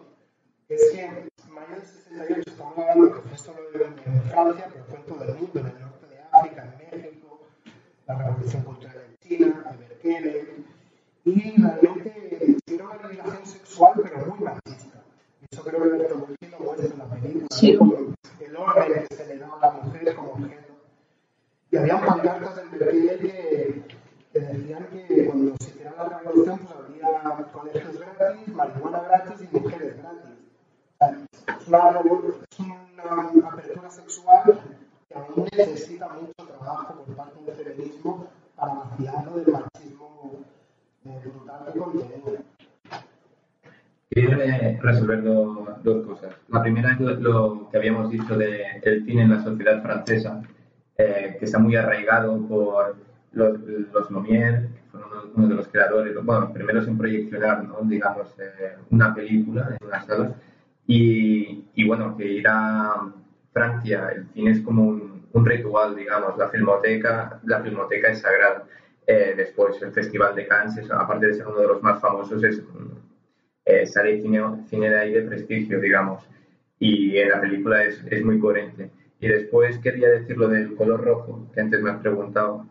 Es que en mayo del 68 estamos hablando que fue solo en, en Francia, pero fue en todo el mundo, en el norte de África, en México, la revolución cultural en China, el Berkele, y realmente era una liberación sexual, pero muy machista. Eso creo que Bertolucci lo muestra en la película, Sí. ¿no? Con el orden que se le da a la mujer como objeto. Y había pancartas en Berkeley que, que decían que cuando se hiciera la revolución pues habría colegios gratis, marihuana gratis y mujeres gratis. Es una, es una apertura sexual que aún necesita mucho trabajo por parte del feminismo para vaciarlo del machismo brutal que contiene. Quería eh, resolver do- dos cosas. La primera es lo, lo que habíamos dicho del cine en la sociedad francesa, eh, que está muy arraigado por los, los Lumière, que fueron uno, uno de los creadores, bueno, los primeros en proyeccionar, ¿no? digamos, eh, una película en una sala. Y, y bueno, que ir a Francia, el cine es como un, un ritual, digamos, la filmoteca, la filmoteca es sagrada. Eh, después el Festival de Cannes, es- aparte de ser uno de los más famosos, es eh, sale cine, cine de ahí de prestigio, digamos, y en la película es, es muy coherente. Y después quería decir lo del color rojo, que antes me has preguntado.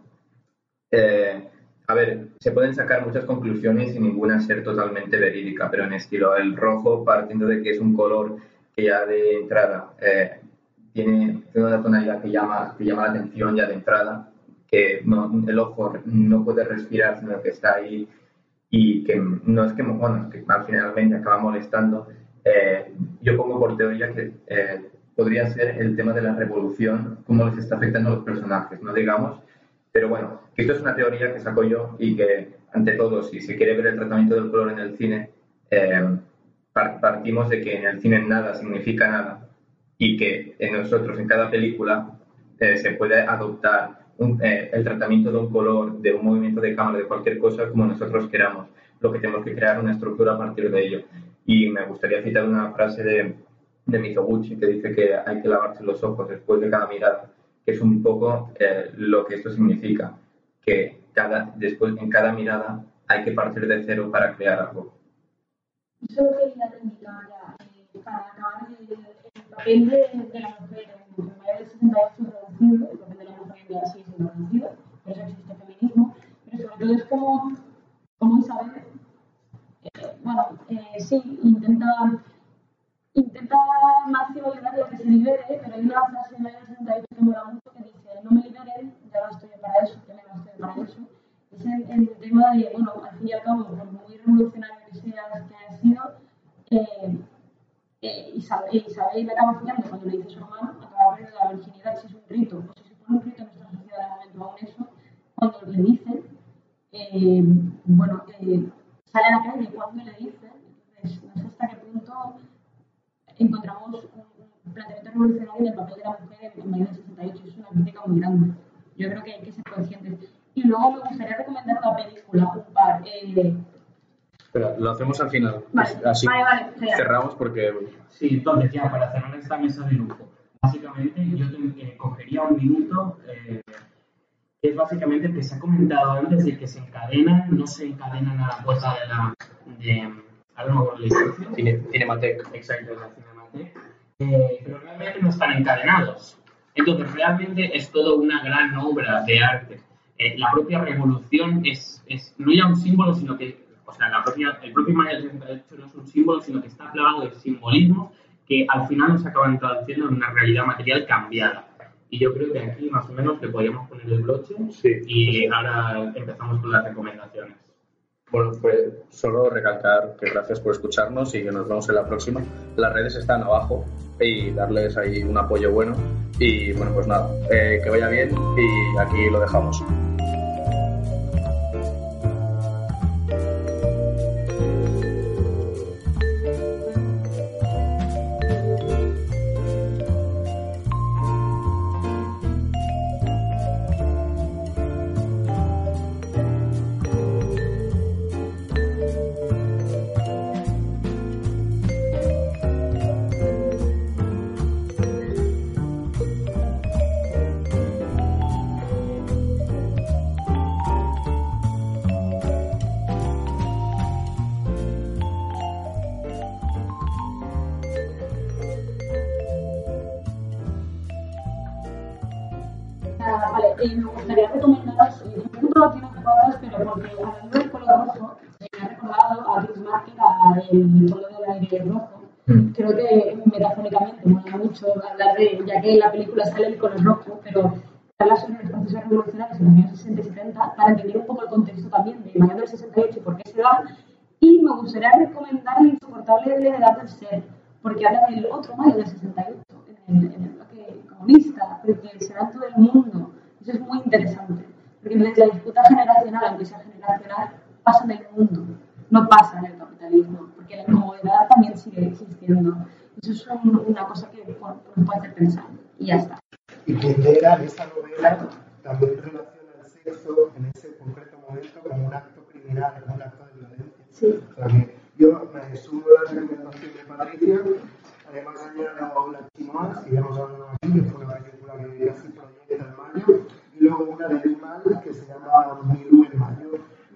Eh, a ver, se pueden sacar muchas conclusiones y ninguna ser totalmente verídica, pero en estilo el rojo, partiendo de que es un color que ya de entrada eh, tiene, una tonalidad que llama, que llama la atención ya de entrada, que el ojo no puede respirar, sino que está ahí y que no es que, bueno, que al finalmente acaba molestando. Eh, yo pongo por teoría que eh, podría ser el tema de la revolución, cómo les está afectando a los personajes, no digamos, pero bueno, esto es una teoría que saco yo y que, ante todo, si se quiere ver el tratamiento del color en el cine, eh, par- partimos de que en el cine nada significa nada y que en nosotros, en cada película, eh, se puede adoptar un- eh, el tratamiento de un color, de un movimiento de cámara, de cualquier cosa como nosotros queramos. Lo que tenemos que crear una estructura a partir de ello. Y me gustaría citar una frase de, de Mizoguchi que dice que hay que lavarse los ojos después de cada mirada, que es un poco eh, lo que esto significa, que cada, después en cada mirada hay que partir de cero para crear algo. Solo quería ya, eh, para acabar el, el papel de, de la mujer en el mayo del 68 reducido, el papel de la mujer ya sigue siendo reducido, por eso existe feminismo, pero sobre todo es como, como Isabel, eh, bueno, eh, sí, intenta, intenta máximo liberarla que se libere, pero hay una frase de la 68 que mola mucho que dice, no me liberen, ya no estoy para eso, ya no estoy para eso. Es el, el, tema de, bueno, al fin y al cabo, por muy revolucionario que seas que hayas sido, eh, eh, eh Isabel, Isabel acaba follando cuando le dice a su hermano, acaba perdiendo la virginidad si es un rito, o si se pone un rito en nuestra sociedad de momento aún eso, cuando le dicen, eh, bueno, eh, sale a la calle cuando le dicen, entonces no sé hasta qué punto encontramos un, planteamiento revolucionario en el papel de la mujer en, mayo del 68, es una crítica muy grande. Yo creo que hay que ser conscientes. Y luego me gustaría recomendar una película, un par. Eh, pero lo hacemos al final. Vale, Así vale, vale, cerramos porque. Sí, entonces ya para cerrar esta mesa de lujo, básicamente yo te, eh, cogería un minuto, eh, que es básicamente que se ha comentado antes de que se encadenan, no se encadenan a la puerta de la. De, ahora no me acuerdo Cine, Cinematec. Exacto, la Cinematec. Eh, pero realmente no están encadenados. Entonces, realmente es toda una gran obra de arte. Eh, la propia revolución es, es no ya un símbolo, sino que o sea, la propia, el propio Mayo 68 no es un símbolo, sino que está plagado de simbolismos que al final nos acaban traduciendo en una realidad material cambiada. Y yo creo que aquí más o menos le podríamos poner el broche y ahora empezamos con las recomendaciones. Bueno, pues solo recalcar que gracias por escucharnos y que nos vemos en la próxima. Las redes están abajo y darles ahí un apoyo bueno. Y bueno, pues nada, eh, que vaya bien y aquí lo dejamos. Icono rojo, pero habla sobre los procesos revolucionarios en los años 60 y 70 para entender un poco el contexto también de mayo del 68 y por qué se da. Y me gustaría recomendar El insoportable levedad del ser, porque habla del otro mayo del 68, en el, en el bloque comunista, porque se da en todo el mundo. Eso es muy interesante, porque la disputa generacional, aunque sea generacional, pasa en el mundo, no pasa en el capitalismo, porque la incomodidad también sigue existiendo. Eso es una cosa que nos puede hacer pensar. Y ya está. Y llega en esa novela también relaciona el sexo en ese concreto momento como un acto criminal, como un acto de violencia. Sí. O sea que yo me sumo a la recomendación de Patricia. Además, añado La Chinoise, que ya hemos hablado aquí, que fue una película que casi proyecta en mayo. Y luego una de Limal, que se llama Milú en mayo,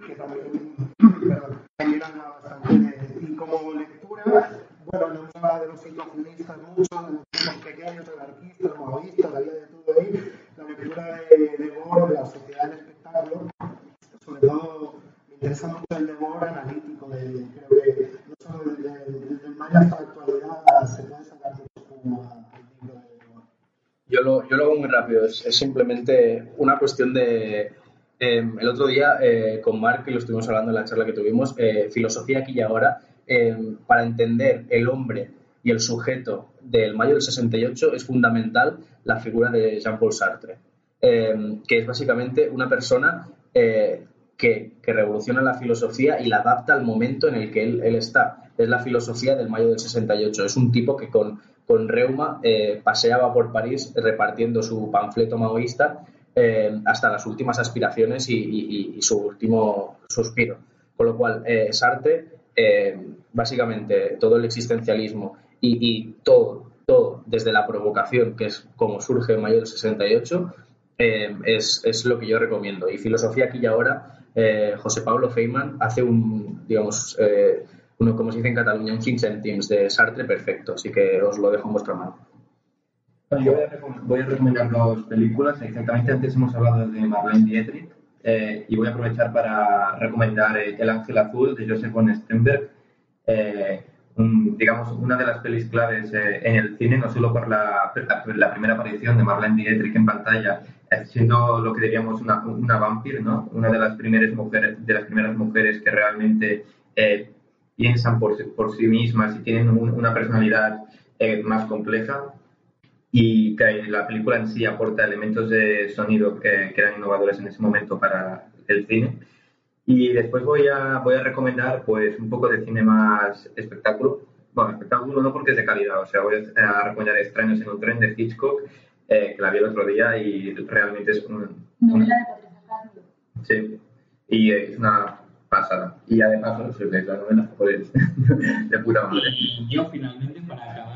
que también, perdón, también habla bastante de. Y como lectura, bueno, no habla de los situacionistas mucho, de los pequeños anarquistas, maoístas, había de todo ahí. La lectura de, de Gore, la sociedad del espectáculo, sobre todo me interesa mucho el de Gore analítico, de, creo que no solo desde el Maya hasta la actualidad se puede sacar mucho como al libro de Gore. Yo lo, yo lo hago muy rápido, es, es simplemente una cuestión de... Eh, el otro día eh, con Mark, y lo estuvimos hablando en la charla que tuvimos, eh, filosofía aquí y ahora, eh, para entender el hombre y el sujeto del mayo del 68 es fundamental la figura de Jean-Paul Sartre, eh, que es básicamente una persona eh, que, que, revoluciona la filosofía y la adapta al momento en el que él, él, está. Es la filosofía del mayo del 68. Es un tipo que con, con reuma paseaba por París repartiendo su panfleto maoísta hasta las últimas aspiraciones y, y, su último suspiro. Con lo cual, Sartre eh, básicamente todo el existencialismo y, todo, todo desde la provocación, que es como surge en mayo del 68, eh, es, es, lo que yo recomiendo. Y filosofía aquí y ahora, eh, José Pablo Feynman hace un, digamos, eh, uno, como se dice en Cataluña, un 5 céntimos de Sartre perfecto, así que os lo dejo en vuestra mano. Yo voy a, voy a recomendar dos películas. Exactamente antes hemos hablado de Marlene Dietrich eh, y voy a aprovechar para recomendar eh, El Ángel Azul de Joseph von Sternberg, eh, un, digamos, una de las pelis claves eh, en el cine, no solo por la, la, primera aparición de Marlene Dietrich en pantalla, siendo lo que diríamos una, una vampir, ¿no? una de las, primeras mujeres, de las primeras mujeres que realmente piensan por, por sí mismas y tienen un- una personalidad eh, más compleja y que la película en sí aporta elementos de sonido que, que eran innovadores en ese momento para el cine. Y después voy a, voy a recomendar pues un poco de cine más espectáculo. Bueno, espectáculo no porque es de calidad, o sea, voy a recomendar Extraños en un tren de Hitchcock, eh, que la vi el otro día y realmente es un, Novela de Patricia Cándido. Sí, y es una pasada. Y además, bueno, si leéis la novela, pues (laughs) de puta madre. Y yo finalmente, para acabar,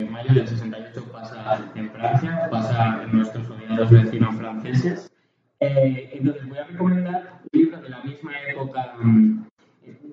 en mayo del 68 pasa en Francia, pasa en nuestros odiados vecinos franceses. Eh, entonces voy a recomendar un libro de la misma época, mm,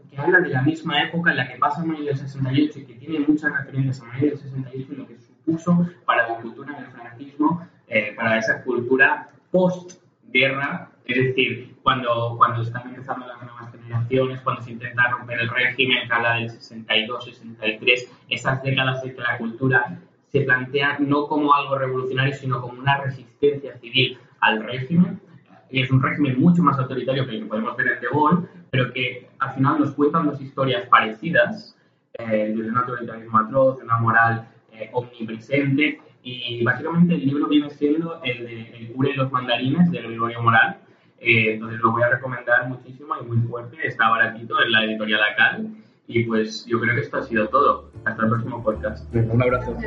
que habla de la misma época en la que pasa mayo del 68 y que tiene muchas referencias a mayo del 68 y lo que supuso para la cultura del franquismo, eh, para esa cultura post-guerra, es decir, cuando, cuando están empezando las nuevas generaciones, cuando se intenta romper el régimen, que habla del 62, 63, esas décadas en que la cultura se plantea no como algo revolucionario, sino como una resistencia civil al régimen. Y es un régimen mucho más autoritario que el que podemos ver en De Gaulle, pero que al final nos cuentan dos historias parecidas, eh, de un autoritarismo atroz, de una moral eh, omnipresente, y básicamente el libro viene siendo el de El cura y los mandarines de Gregorio Moral. Eh, entonces lo voy a recomendar muchísimo y muy fuerte. Está baratito en la editorial Acal. Y pues yo creo que esto ha sido todo. Hasta el próximo podcast. Un abrazo.